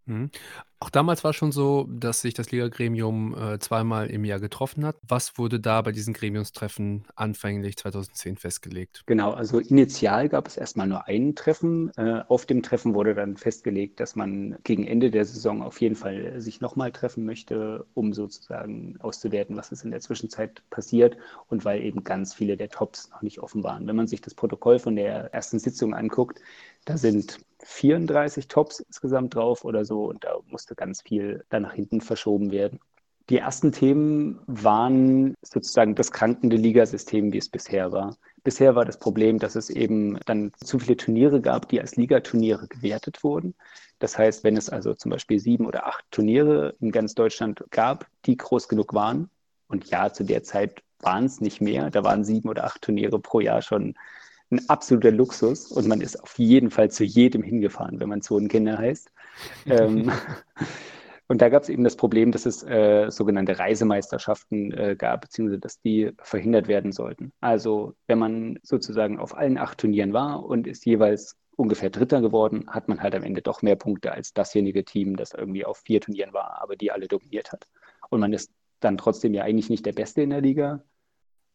Speaker 2: Mhm. Auch damals war schon so, dass sich das Liga-Gremium äh, zweimal im Jahr getroffen hat. Was wurde da bei diesen Gremiumstreffen anfänglich 2010 festgelegt?
Speaker 4: Genau, also initial gab es erstmal nur ein Treffen. Äh, auf dem Treffen wurde dann festgelegt, dass man gegen Ende der Saison auf jeden Fall sich nochmal treffen möchte, um sozusagen auszuwerten, was ist in der Zwischenzeit passiert und weil eben ganz viele der Tops noch nicht offen waren. Wenn man sich das Protokoll von der ersten Sitzung anguckt, da sind 34 Tops insgesamt drauf oder so und da musste ganz viel dann nach hinten verschoben werden. Die ersten Themen waren sozusagen das krankende Ligasystem, wie es bisher war. Bisher war das Problem, dass es eben dann zu viele Turniere gab, die als Ligaturniere gewertet wurden. Das heißt, wenn es also zum Beispiel sieben oder acht Turniere in ganz Deutschland gab, die groß genug waren, und ja, zu der Zeit waren es nicht mehr, da waren sieben oder acht Turniere pro Jahr schon ein absoluter Luxus und man ist auf jeden Fall zu jedem hingefahren, wenn man Zonenkinder heißt. ähm, [LAUGHS] und da gab es eben das Problem, dass es äh, sogenannte Reisemeisterschaften äh, gab, beziehungsweise dass die verhindert werden sollten. Also wenn man sozusagen auf allen acht Turnieren war und ist jeweils ungefähr Dritter geworden, hat man halt am Ende doch mehr Punkte als dasjenige Team, das irgendwie auf vier Turnieren war, aber die alle dominiert hat. Und man ist dann trotzdem ja eigentlich nicht der Beste in der Liga,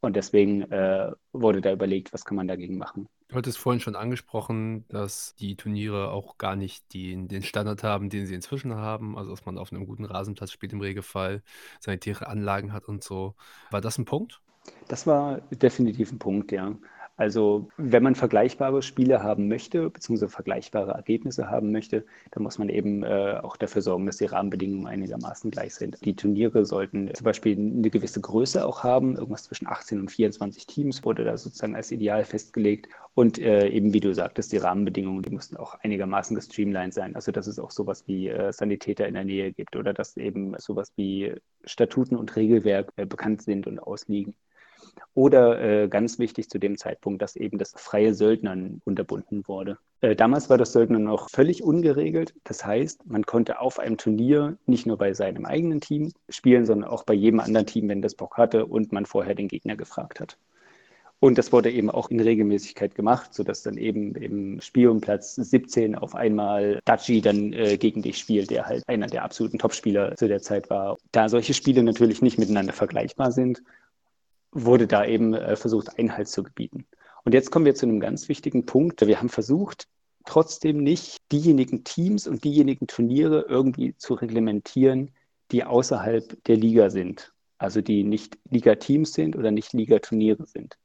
Speaker 4: und deswegen äh, wurde da überlegt, was kann man dagegen machen.
Speaker 2: Du hattest vorhin schon angesprochen, dass die Turniere auch gar nicht die, den Standard haben, den sie inzwischen haben. Also, dass man auf einem guten Rasenplatz spielt im Regelfall, sanitäre Anlagen hat und so. War das ein Punkt?
Speaker 4: Das war definitiv ein Punkt, ja. Also wenn man vergleichbare Spiele haben möchte, beziehungsweise vergleichbare Ergebnisse haben möchte, dann muss man eben äh, auch dafür sorgen, dass die Rahmenbedingungen einigermaßen gleich sind. Die Turniere sollten zum Beispiel eine gewisse Größe auch haben, irgendwas zwischen 18 und 24 Teams wurde da sozusagen als Ideal festgelegt. Und äh, eben wie du sagtest, die Rahmenbedingungen, die mussten auch einigermaßen gestreamlined sein. Also dass es auch sowas wie äh, Sanitäter in der Nähe gibt oder dass eben sowas wie Statuten und Regelwerk äh, bekannt sind und ausliegen. Oder äh, ganz wichtig zu dem Zeitpunkt, dass eben das freie Söldnern unterbunden wurde. Äh, damals war das Söldnern noch völlig ungeregelt. Das heißt, man konnte auf einem Turnier nicht nur bei seinem eigenen Team spielen, sondern auch bei jedem anderen Team, wenn das Bock hatte und man vorher den Gegner gefragt hat. Und das wurde eben auch in Regelmäßigkeit gemacht, sodass dann eben im Spiel um Platz 17 auf einmal Daci dann äh, gegen dich spielt, der halt einer der absoluten Topspieler zu der Zeit war. Da solche Spiele natürlich nicht miteinander vergleichbar sind wurde da eben äh, versucht, Einhalt zu gebieten. Und jetzt kommen wir zu einem ganz wichtigen Punkt. Wir haben versucht, trotzdem nicht diejenigen Teams und diejenigen Turniere irgendwie zu reglementieren, die außerhalb der Liga sind. Also die nicht Liga-Teams sind oder nicht Liga-Turniere sind.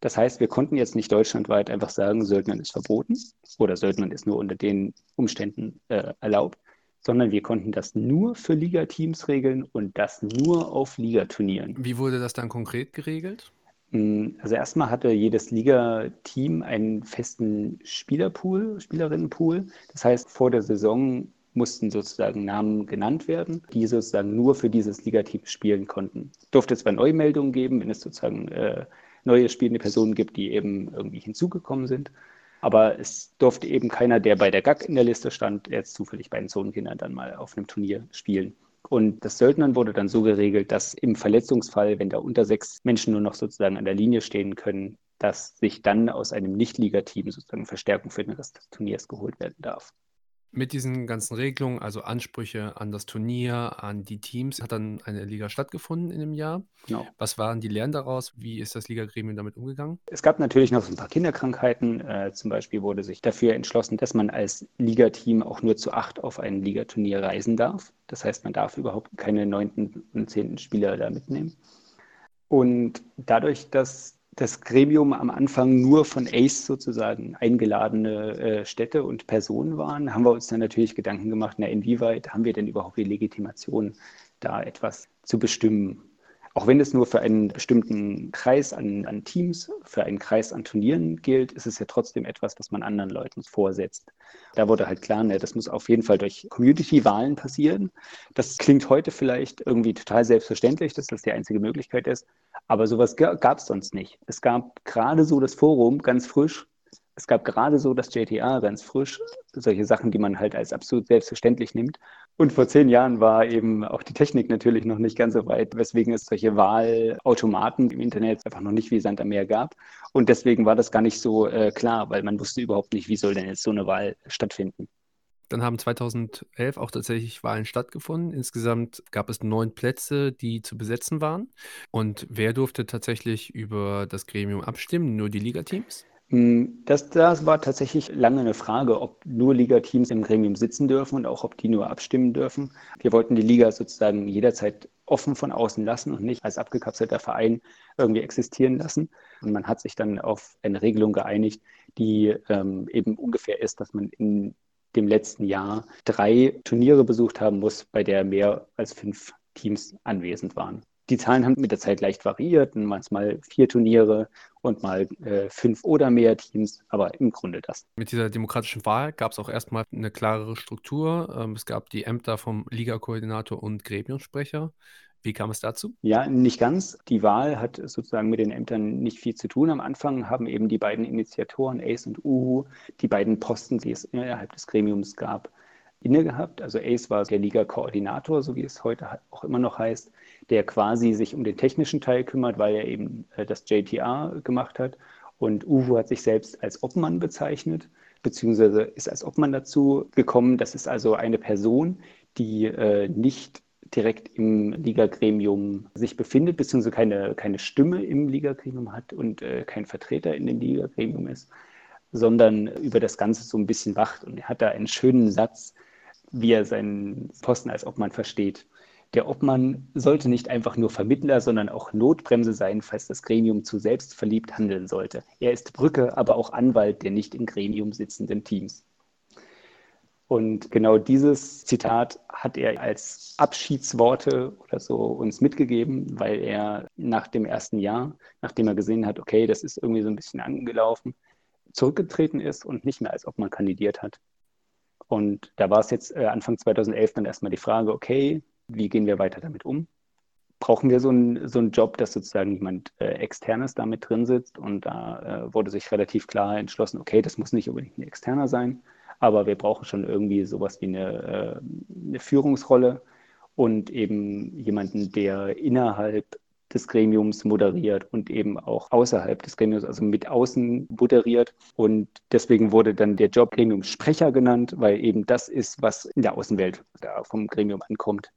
Speaker 4: Das heißt, wir konnten jetzt nicht deutschlandweit einfach sagen, Söldnern ist verboten oder Söldnern ist nur unter den Umständen äh, erlaubt, sondern wir konnten das nur für Ligateams regeln und das nur auf Ligaturnieren.
Speaker 2: Wie wurde das dann konkret geregelt?
Speaker 4: Hm, also erstmal hatte jedes Ligateam einen festen Spielerpool, Spielerinnenpool. Das heißt, vor der Saison mussten sozusagen Namen genannt werden, die sozusagen nur für dieses Ligateam spielen konnten. Durfte zwar Neumeldungen geben, wenn es sozusagen äh, neue spielende Personen gibt, die eben irgendwie hinzugekommen sind. Aber es durfte eben keiner, der bei der GAG in der Liste stand, jetzt zufällig bei den Zonenkindern dann mal auf einem Turnier spielen. Und das Söldnern wurde dann so geregelt, dass im Verletzungsfall, wenn da unter sechs Menschen nur noch sozusagen an der Linie stehen können, dass sich dann aus einem Nicht-Liga-Team sozusagen Verstärkung für den Rest des Turniers geholt werden darf.
Speaker 2: Mit diesen ganzen Regelungen, also Ansprüche an das Turnier, an die Teams, hat dann eine Liga stattgefunden in dem Jahr. Genau. Was waren die Lehren daraus? Wie ist das Ligagremium damit umgegangen?
Speaker 4: Es gab natürlich noch so ein paar Kinderkrankheiten. Äh, zum Beispiel wurde sich dafür entschlossen, dass man als Ligateam auch nur zu acht auf ein Ligaturnier reisen darf. Das heißt, man darf überhaupt keine neunten und zehnten Spieler da mitnehmen. Und dadurch, dass das Gremium am Anfang nur von ACE sozusagen eingeladene äh, Städte und Personen waren, haben wir uns dann natürlich Gedanken gemacht, na, inwieweit haben wir denn überhaupt die Legitimation, da etwas zu bestimmen? Auch wenn es nur für einen bestimmten Kreis an, an, Teams, für einen Kreis an Turnieren gilt, ist es ja trotzdem etwas, was man anderen Leuten vorsetzt. Da wurde halt klar, ne, das muss auf jeden Fall durch Community-Wahlen passieren. Das klingt heute vielleicht irgendwie total selbstverständlich, dass das die einzige Möglichkeit ist, aber sowas gab es sonst nicht. Es gab gerade so das Forum, ganz frisch, Es gab gerade so das JTA ganz frisch, solche Sachen, die man halt als absolut selbstverständlich nimmt. Und vor zehn Jahren war eben auch die Technik natürlich noch nicht ganz so weit, weswegen es solche Wahlautomaten im Internet einfach noch nicht wie Sand am Meer gab. Und deswegen war das gar nicht so äh, klar, weil man wusste überhaupt nicht, wie soll denn jetzt so eine Wahl stattfinden.
Speaker 2: Dann haben 2011 auch tatsächlich Wahlen stattgefunden. Insgesamt gab es neun Plätze, die zu besetzen waren. Und wer durfte tatsächlich über das Gremium abstimmen? Nur die Ligateams?
Speaker 4: Hm, das, das war tatsächlich lange eine Frage, ob nur Ligateams im Gremium sitzen dürfen und auch ob die nur abstimmen dürfen. Wir wollten die Liga sozusagen jederzeit offen von außen lassen und nicht als abgekapselter Verein irgendwie existieren lassen. Und man hat sich dann auf eine Regelung geeinigt, die ähm, eben ungefähr ist, dass man in dem letzten Jahr drei Turniere besucht haben muss, bei der mehr als fünf Teams anwesend waren. Die Zahlen haben mit der Zeit leicht variiert, manchmal vier Turniere und mal äh, fünf oder mehr Teams, aber im Grunde das.
Speaker 2: Mit dieser demokratischen Wahl gab es auch erstmal eine klarere Struktur. Ähm, es gab die Ämter vom Ligakoordinator und Gremiumsprecher. Wie kam es dazu?
Speaker 4: Ja, nicht ganz. Die Wahl hat sozusagen mit den Ämtern nicht viel zu tun. Am Anfang haben eben die beiden Initiatoren, Ace und Uhu, die beiden Posten, die es innerhalb des Gremiums gab, inne gehabt. Also Ace war der Liga-Koordinator, so wie es heute auch immer noch heißt, der quasi sich um den technischen Teil kümmert, weil er eben äh, das JTR gemacht hat. Und Uhu hat sich selbst als Obmann bezeichnet, beziehungsweise ist als Obmann dazu gekommen. Das ist also eine Person, die äh, nicht direkt im Ligagremium sich befindet, beziehungsweise keine, keine Stimme im Ligagremium hat und äh, kein Vertreter in dem Ligagremium ist, sondern über das Ganze so ein bisschen wacht. Und er hat da einen schönen Satz, wie er seinen Posten als Obmann versteht. Der Obmann sollte nicht einfach nur Vermittler, sondern auch Notbremse sein, falls das Gremium zu selbstverliebt handeln sollte. Er ist Brücke, aber auch Anwalt der nicht im Gremium sitzenden Teams. Und genau dieses Zitat hat er als Abschiedsworte oder so uns mitgegeben, weil er nach dem ersten Jahr, nachdem er gesehen hat, okay, das ist irgendwie so ein bisschen angelaufen, zurückgetreten ist und nicht mehr als ob man kandidiert hat. Und da war es jetzt äh, Anfang 2011 dann erstmal die Frage, okay, wie gehen wir weiter damit um? Brauchen wir so einen, so einen Job, dass sozusagen jemand äh, Externes damit drin sitzt? Und da äh, wurde sich relativ klar entschlossen, okay, das muss nicht unbedingt ein Externer sein, aber wir brauchen schon irgendwie sowas wie eine, äh, eine Führungsrolle und eben jemanden, der innerhalb des Gremiums moderiert und eben auch außerhalb des Gremiums, also mit außen moderiert. Und deswegen wurde dann der Job Gremiumssprecher genannt, weil eben das ist, was in der Außenwelt da vom Gremium ankommt.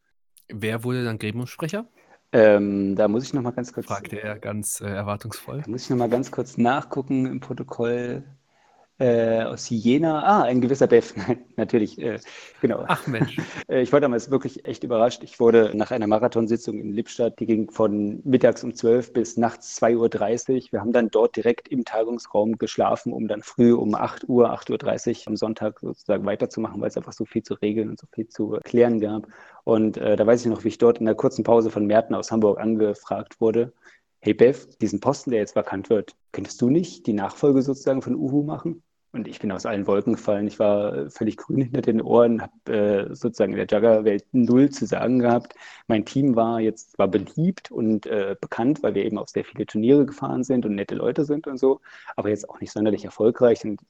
Speaker 2: Wer wurde dann Gremiumssprecher?
Speaker 4: Ähm, da muss ich noch mal ganz kurz.
Speaker 2: Fragte er ganz äh, erwartungsvoll.
Speaker 4: Da muss ich noch mal ganz kurz nachgucken im Protokoll äh, aus Jena. Ah, ein gewisser Bev, [LAUGHS] natürlich, äh, genau.
Speaker 2: Ach Mensch. [LAUGHS]
Speaker 4: Äh, ich war damals wirklich echt überrascht. Ich wurde nach einer Marathonsitzung in Lippstadt, die ging von mittags um 12 bis nachts 2.30 Uhr. Wir haben dann dort direkt im Tagungsraum geschlafen, um dann früh um 8 Uhr, 8.30 Uhr am Sonntag sozusagen weiterzumachen, weil es einfach so viel zu regeln und so viel zu klären gab. Und äh, da weiß ich noch, wie ich dort in der kurzen Pause von Merten aus Hamburg angefragt wurde. Hey Bev, diesen Posten, der jetzt vakant wird, könntest du nicht die Nachfolge sozusagen von Uhu machen? Und ich bin aus allen Wolken gefallen. Ich war völlig grün hinter den Ohren, habe äh, sozusagen in der Jugger-Welt null zu sagen gehabt. Mein Team war jetzt zwar beliebt und äh, bekannt, weil wir eben auf sehr viele Turniere gefahren sind und nette Leute sind und so, aber jetzt auch nicht sonderlich erfolgreich. Und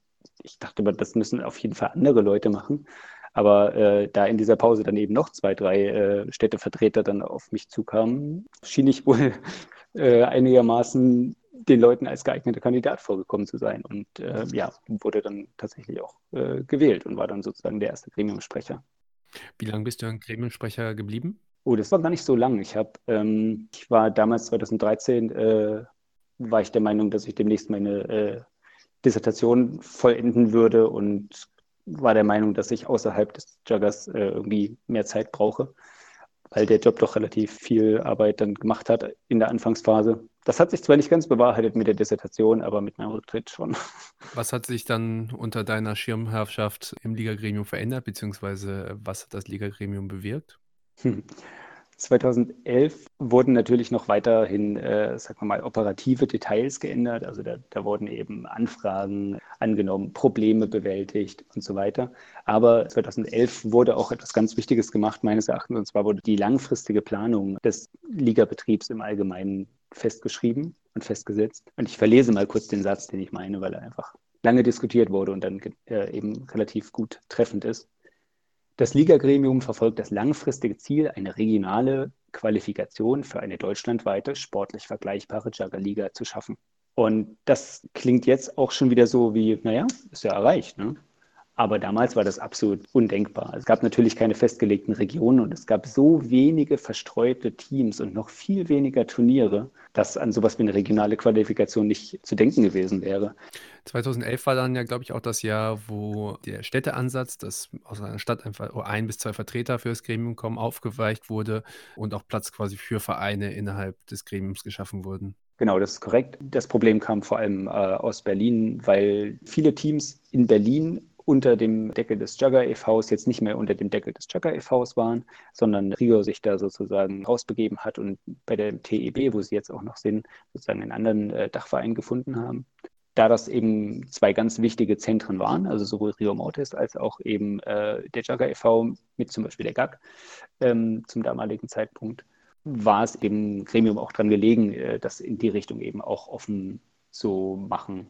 Speaker 4: ich dachte, das müssen auf jeden Fall andere Leute machen. Aber äh, da in dieser Pause dann eben noch zwei, drei äh, Städtevertreter dann auf mich zukamen, schien ich wohl [LAUGHS] äh, einigermaßen den Leuten als geeigneter Kandidat vorgekommen zu sein. Und äh, ja, wurde dann tatsächlich auch äh, gewählt und war dann sozusagen der erste Gremiumsprecher.
Speaker 2: Wie lange bist du ein Gremiumsprecher geblieben?
Speaker 4: Oh, das war gar nicht so lang. Ich habe, ähm, ich war damals 2013, äh, war ich der Meinung, dass ich demnächst meine äh, Dissertation vollenden würde und war der Meinung, dass ich außerhalb des Juggers äh, irgendwie mehr Zeit brauche weil der Job doch relativ viel Arbeit dann gemacht hat in der Anfangsphase. Das hat sich zwar nicht ganz bewahrheitet mit der Dissertation, aber mit meinem Rücktritt schon.
Speaker 2: Was hat sich dann unter deiner Schirmherrschaft im Ligagremium verändert, beziehungsweise was hat das Ligagremium bewirkt?
Speaker 4: Hm. 2011 wurden natürlich noch weiterhin, äh, sagen wir mal, operative Details geändert. Also da, da, wurden eben Anfragen angenommen, Probleme bewältigt und so weiter. Aber 2011 wurde auch etwas ganz Wichtiges gemacht, meines Erachtens, und zwar wurde die langfristige Planung des Ligabetriebs im Allgemeinen festgeschrieben und festgesetzt. Und ich verlese mal kurz den Satz, den ich meine, weil er einfach lange diskutiert wurde und dann äh, eben relativ gut treffend ist. Das Ligagremium verfolgt das langfristige Ziel, eine regionale Qualifikation für eine deutschlandweite sportlich vergleichbare Juggerliga zu schaffen. Und das klingt jetzt auch schon wieder so wie, naja, ist ja erreicht. Ne? Aber damals war das absolut undenkbar. Es gab natürlich keine festgelegten Regionen und es gab so wenige verstreute Teams und noch viel weniger Turniere, dass an sowas wie eine regionale Qualifikation nicht zu denken gewesen wäre.
Speaker 2: 2011 war dann ja, glaube ich, auch das Jahr, wo der Städteansatz, dass aus einer Stadt einfach ein bis zwei Vertreter für das Gremium kommen, aufgeweicht wurde und auch Platz quasi für Vereine innerhalb des Gremiums geschaffen wurden.
Speaker 4: Genau, das ist korrekt. Das Problem kam vor allem äh, aus Berlin, weil viele Teams in Berlin unter dem Deckel des Jugger e.V.s jetzt nicht mehr unter dem Deckel des Jugger e.V.s waren, sondern Rio sich da sozusagen rausbegeben hat und bei der TEB, wo sie jetzt auch noch sind, sozusagen einen anderen äh, Dachverein gefunden haben. Da das eben zwei ganz wichtige Zentren waren, also sowohl Rio Mortis als auch eben äh, der Jugger e.V. mit zum Beispiel der GAG ähm, zum damaligen Zeitpunkt, war es eben Gremium auch dran gelegen, äh, das in die Richtung eben auch offen zu machen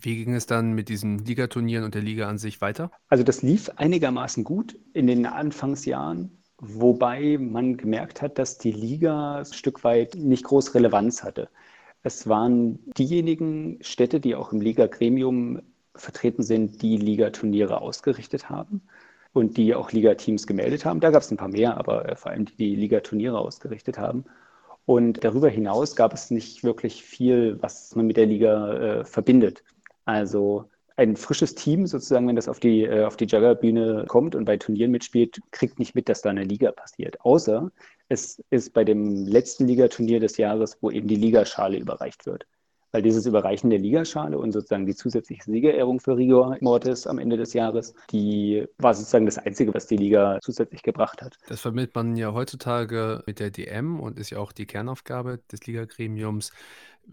Speaker 2: wie ging es dann mit diesen Ligaturnieren und der Liga an sich weiter?
Speaker 4: Also das lief einigermaßen gut in den Anfangsjahren, wobei man gemerkt hat, dass die Liga ein Stück weit nicht groß Relevanz hatte. Es waren diejenigen Städte, die auch im Liga-Gremium vertreten sind, die Ligaturniere ausgerichtet haben und die auch Ligateams gemeldet haben. Da gab es ein paar mehr, aber äh, vor allem die, die Ligaturniere ausgerichtet haben. Und darüber hinaus gab es nicht wirklich viel, was man mit der Liga äh, verbindet. Also ein frisches Team sozusagen, wenn das auf die, äh, auf die Jugger-Bühne kommt und bei Turnieren mitspielt, kriegt nicht mit, dass da eine Liga passiert. Außer es ist bei dem letzten Ligaturnier des Jahres, wo eben die Ligaschale überreicht wird. Weil dieses Überreichen der Ligaschale und sozusagen die zusätzliche Siegerehrung für Rigor Mortis am Ende des Jahres, die war sozusagen das Einzige, was die Liga zusätzlich gebracht hat.
Speaker 2: Das verbindet man ja heutzutage mit der DM und ist ja auch die Kernaufgabe des Ligagremiums.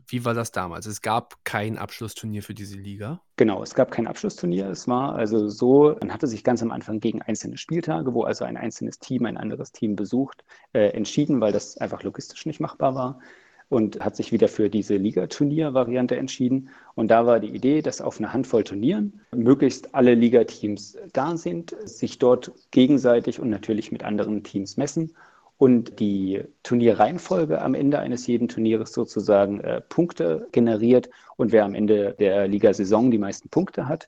Speaker 2: Wie war das damals? Es gab kein Abschlussturnier für diese Liga.
Speaker 4: Genau, es gab kein Abschlussturnier. Es war also so, man hatte sich ganz am Anfang gegen einzelne Spieltage, wo also ein einzelnes Team ein anderes Team besucht, äh, entschieden, weil das einfach logistisch nicht machbar war und hat sich wieder für diese Ligaturnier-Variante entschieden. Und da war die Idee, dass auf eine Handvoll Turnieren möglichst alle Ligateams da sind, sich dort gegenseitig und natürlich mit anderen Teams messen und die Turnierreihenfolge am Ende eines jeden Turnieres sozusagen äh, Punkte generiert und wer am Ende der Ligasaison die meisten Punkte hat,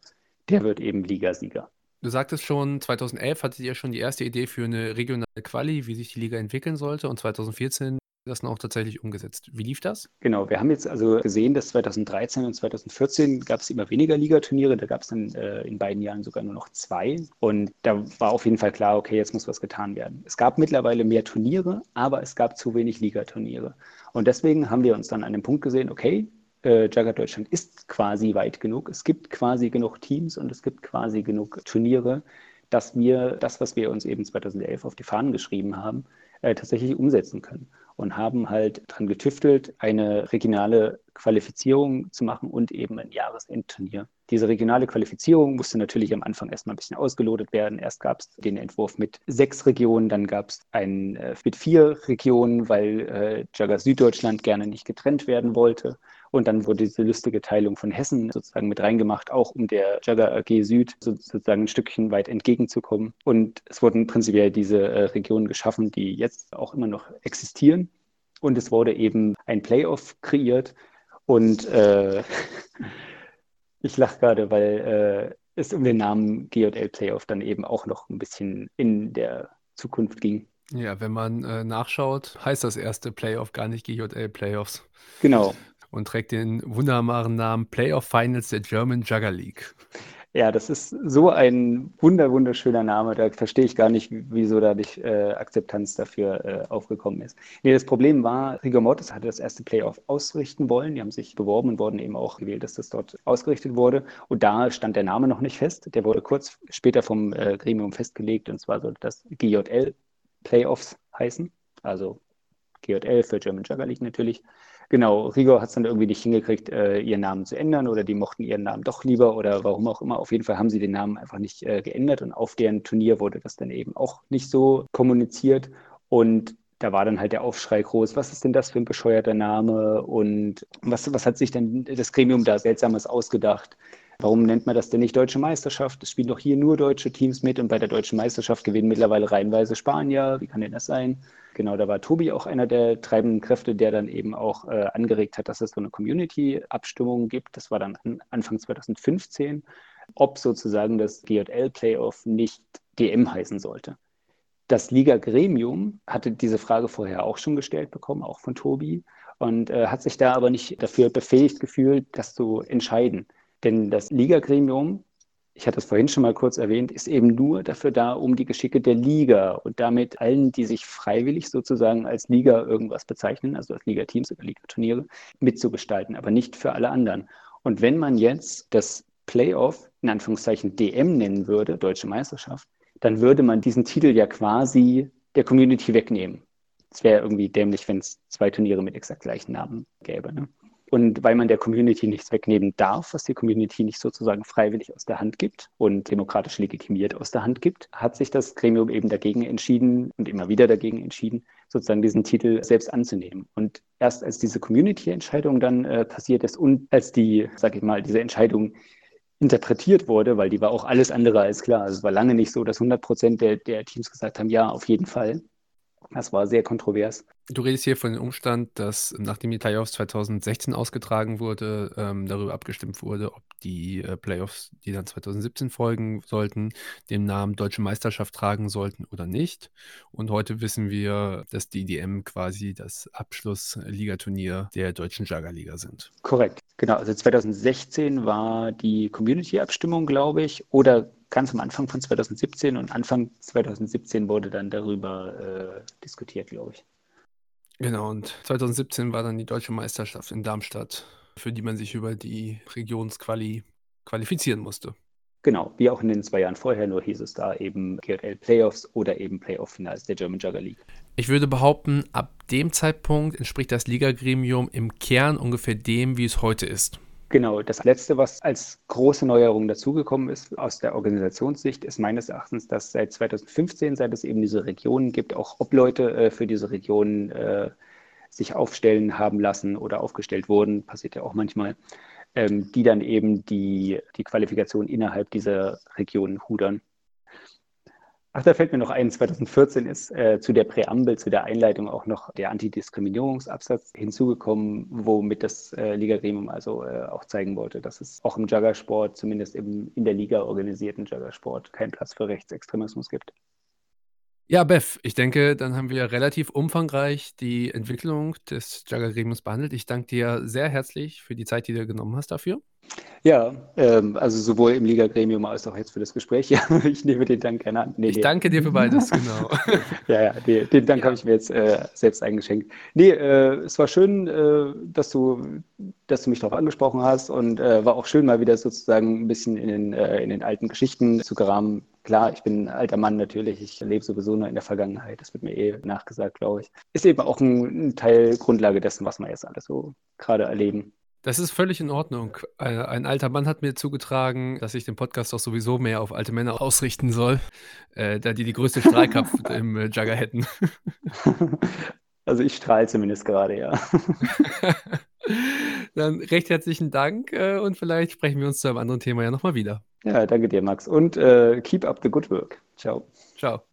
Speaker 4: der wird eben Ligasieger.
Speaker 2: Du sagtest schon, 2011 hattet ihr schon die erste Idee für eine regionale Quali, wie sich die Liga entwickeln sollte und 2014 das dann auch tatsächlich umgesetzt. Wie lief das?
Speaker 4: Genau, wir haben jetzt also gesehen, dass 2013 und 2014 gab es immer weniger Ligaturniere. Da gab es dann äh, in beiden Jahren sogar nur noch zwei. Und da war auf jeden Fall klar, okay, jetzt muss was getan werden. Es gab mittlerweile mehr Turniere, aber es gab zu wenig Ligaturniere. Und deswegen haben wir uns dann an dem Punkt gesehen, okay, äh, Jugger Deutschland ist quasi weit genug. Es gibt quasi genug Teams und es gibt quasi genug Turniere, dass wir das, was wir uns eben 2011 auf die Fahnen geschrieben haben, äh, tatsächlich umsetzen können und haben halt dran getüftelt, eine regionale Qualifizierung zu machen und eben ein Jahresendturnier. Diese regionale Qualifizierung musste natürlich am Anfang erstmal ein bisschen ausgelotet werden. Erst gab es den Entwurf mit sechs Regionen, dann gab es einen äh, mit vier Regionen, weil äh, Jagger Süddeutschland gerne nicht getrennt werden wollte. Und dann wurde diese lustige Teilung von Hessen sozusagen mit reingemacht, auch um der Jagger AG Süd sozusagen ein Stückchen weit entgegenzukommen. Und es wurden prinzipiell diese äh, Regionen geschaffen, die jetzt auch immer noch existieren. Und es wurde eben ein Playoff kreiert. Und äh, [LAUGHS] ich lache gerade, weil äh, es um den Namen GJL Playoff dann eben auch noch ein bisschen in der Zukunft ging.
Speaker 2: Ja, wenn man äh, nachschaut, heißt das erste Playoff gar nicht GJL Playoffs.
Speaker 4: Genau
Speaker 2: und trägt den wunderbaren Namen Playoff Finals der German Jugger League.
Speaker 4: Ja, das ist so ein wunder wunderschöner Name. Da verstehe ich gar nicht, wieso da nicht äh, Akzeptanz dafür äh, aufgekommen ist. Nee, das Problem war, Rigor Mortis hatte das erste Playoff ausrichten wollen. Die haben sich beworben und wurden eben auch gewählt, dass das dort ausgerichtet wurde. Und da stand der Name noch nicht fest. Der wurde kurz später vom äh, Gremium festgelegt. Und zwar sollte das GJL Playoffs heißen. Also GJL für German Jugger League natürlich. Genau, Rigor hat es dann irgendwie nicht hingekriegt, äh, ihren Namen zu ändern oder die mochten ihren Namen doch lieber oder warum auch immer. Auf jeden Fall haben sie den Namen einfach nicht äh, geändert und auf deren Turnier wurde das dann eben auch nicht so kommuniziert. Und da war dann halt der Aufschrei groß, was ist denn das für ein bescheuerter Name und was, was hat sich denn das Gremium da Seltsames ausgedacht? Warum nennt man das denn nicht Deutsche Meisterschaft? Es spielen doch hier nur deutsche Teams mit und bei der Deutschen Meisterschaft gewinnen mittlerweile reihenweise Spanier. Wie kann denn das sein? Genau, da war Tobi auch einer der treibenden Kräfte, der dann eben auch äh, angeregt hat, dass es so eine Community-Abstimmung gibt. Das war dann an, Anfang 2015, ob sozusagen das GJL-Playoff nicht DM heißen sollte. Das Liga-Gremium hatte diese Frage vorher auch schon gestellt bekommen, auch von Tobi, und äh, hat sich da aber nicht dafür befähigt gefühlt, das zu entscheiden. Denn das Liga-Gremium ich hatte es vorhin schon mal kurz erwähnt, ist eben nur dafür da, um die Geschicke der Liga und damit allen, die sich freiwillig sozusagen als Liga irgendwas bezeichnen, also als Liga-Teams oder Liga-Turniere, mitzugestalten, aber nicht für alle anderen. Und wenn man jetzt das Playoff in Anführungszeichen DM nennen würde, Deutsche Meisterschaft, dann würde man diesen Titel ja quasi der Community wegnehmen. Es wäre irgendwie dämlich, wenn es zwei Turniere mit exakt gleichen Namen gäbe. Ne? Und weil man der Community nichts wegnehmen darf, was die Community nicht sozusagen freiwillig aus der Hand gibt und demokratisch legitimiert aus der Hand gibt, hat sich das Gremium eben dagegen entschieden und immer wieder dagegen entschieden, sozusagen diesen Titel selbst anzunehmen. Und erst als diese Community-Entscheidung dann äh, passiert ist und als die, sag ich mal, diese Entscheidung interpretiert wurde, weil die war auch alles andere als klar. Also es war lange nicht so, dass 100 Prozent der, der Teams gesagt haben, ja, auf jeden Fall. Das war sehr kontrovers.
Speaker 2: Du redest hier von dem Umstand, dass nachdem die Playoffs 2016 ausgetragen wurde, ähm, darüber abgestimmt wurde, ob die äh, Playoffs, die dann 2017 folgen sollten, den Namen Deutsche Meisterschaft tragen sollten oder nicht. Und heute wissen wir, dass die DM quasi das Abschlussligaturnier der deutschen Jagerliga sind.
Speaker 4: Korrekt, genau. Also 2016 war die Community-Abstimmung, glaube ich, oder ganz am Anfang von 2017 und Anfang 2017 wurde dann darüber äh, diskutiert, glaube ich.
Speaker 2: Genau, und 2017 war dann die deutsche Meisterschaft in Darmstadt, für die man sich über die Regionsquali qualifizieren musste.
Speaker 4: Genau, wie auch in den zwei Jahren vorher, nur hieß es da eben GL Playoffs oder eben Playoff-Finals der German Jugger League.
Speaker 2: Ich würde behaupten, ab dem Zeitpunkt entspricht das Ligagremium im Kern ungefähr dem, wie es heute ist.
Speaker 4: Genau, das Letzte, was als große Neuerung dazugekommen ist aus der Organisationssicht, ist meines Erachtens, dass seit 2015, seit es eben diese Regionen gibt, auch Obleute äh, für diese Regionen äh, sich aufstellen haben lassen oder aufgestellt wurden, passiert ja auch manchmal, ähm, die dann eben die, die Qualifikation innerhalb dieser Regionen hudern. Ach, da fällt mir noch ein, 2014 ist äh, zu der Präambel, zu der Einleitung auch noch der Antidiskriminierungsabsatz hinzugekommen, womit das äh, Liga-Gremium also äh, auch zeigen wollte, dass es auch im Juggersport, zumindest im in der Liga organisierten Juggersport, keinen Platz für Rechtsextremismus gibt.
Speaker 2: Ja, Bev, ich denke, dann haben wir relativ umfangreich die Entwicklung des Jugger-Gremiums behandelt. Ich danke dir sehr herzlich für die Zeit, die du genommen hast dafür.
Speaker 4: Ja, ähm, also sowohl im Liga-Gremium als auch jetzt für das Gespräch. [LAUGHS] Ich nehme den Dank gerne an.
Speaker 2: Nee, ich nee. danke dir für beides, [LAUGHS] genau.
Speaker 4: ja, ja, den, den Dank ja. habe ich mir jetzt äh, selbst eingeschenkt. Nee, äh, es war schön, äh, dass, du, dass du mich darauf angesprochen hast und äh, war auch schön, mal wieder sozusagen ein bisschen in den, äh, in den alten Geschichten zu geramen. Klar, ich bin ein alter Mann natürlich, ich lebe sowieso nur in der Vergangenheit, das wird mir eh nachgesagt, glaube ich. Ist eben auch ein, ein Teil Grundlage dessen, was wir jetzt alles so gerade erleben.
Speaker 2: Das ist völlig in Ordnung. Ein, ein, alter Mann hat mir zugetragen, dass ich den Podcast doch sowieso mehr auf alte Männer ausrichten soll, äh, da die die größte Strahlkraft [LAUGHS] im äh, Jugger hätten. [LAUGHS]
Speaker 4: Also ich strahle zumindest gerade, ja. [LAUGHS]
Speaker 2: Dann recht herzlichen Dank äh, und vielleicht sprechen wir uns zu einem anderen Thema ja nochmal wieder.
Speaker 4: Ja, danke dir, Max. Und äh, keep up the good work. Ciao.
Speaker 2: Ciao.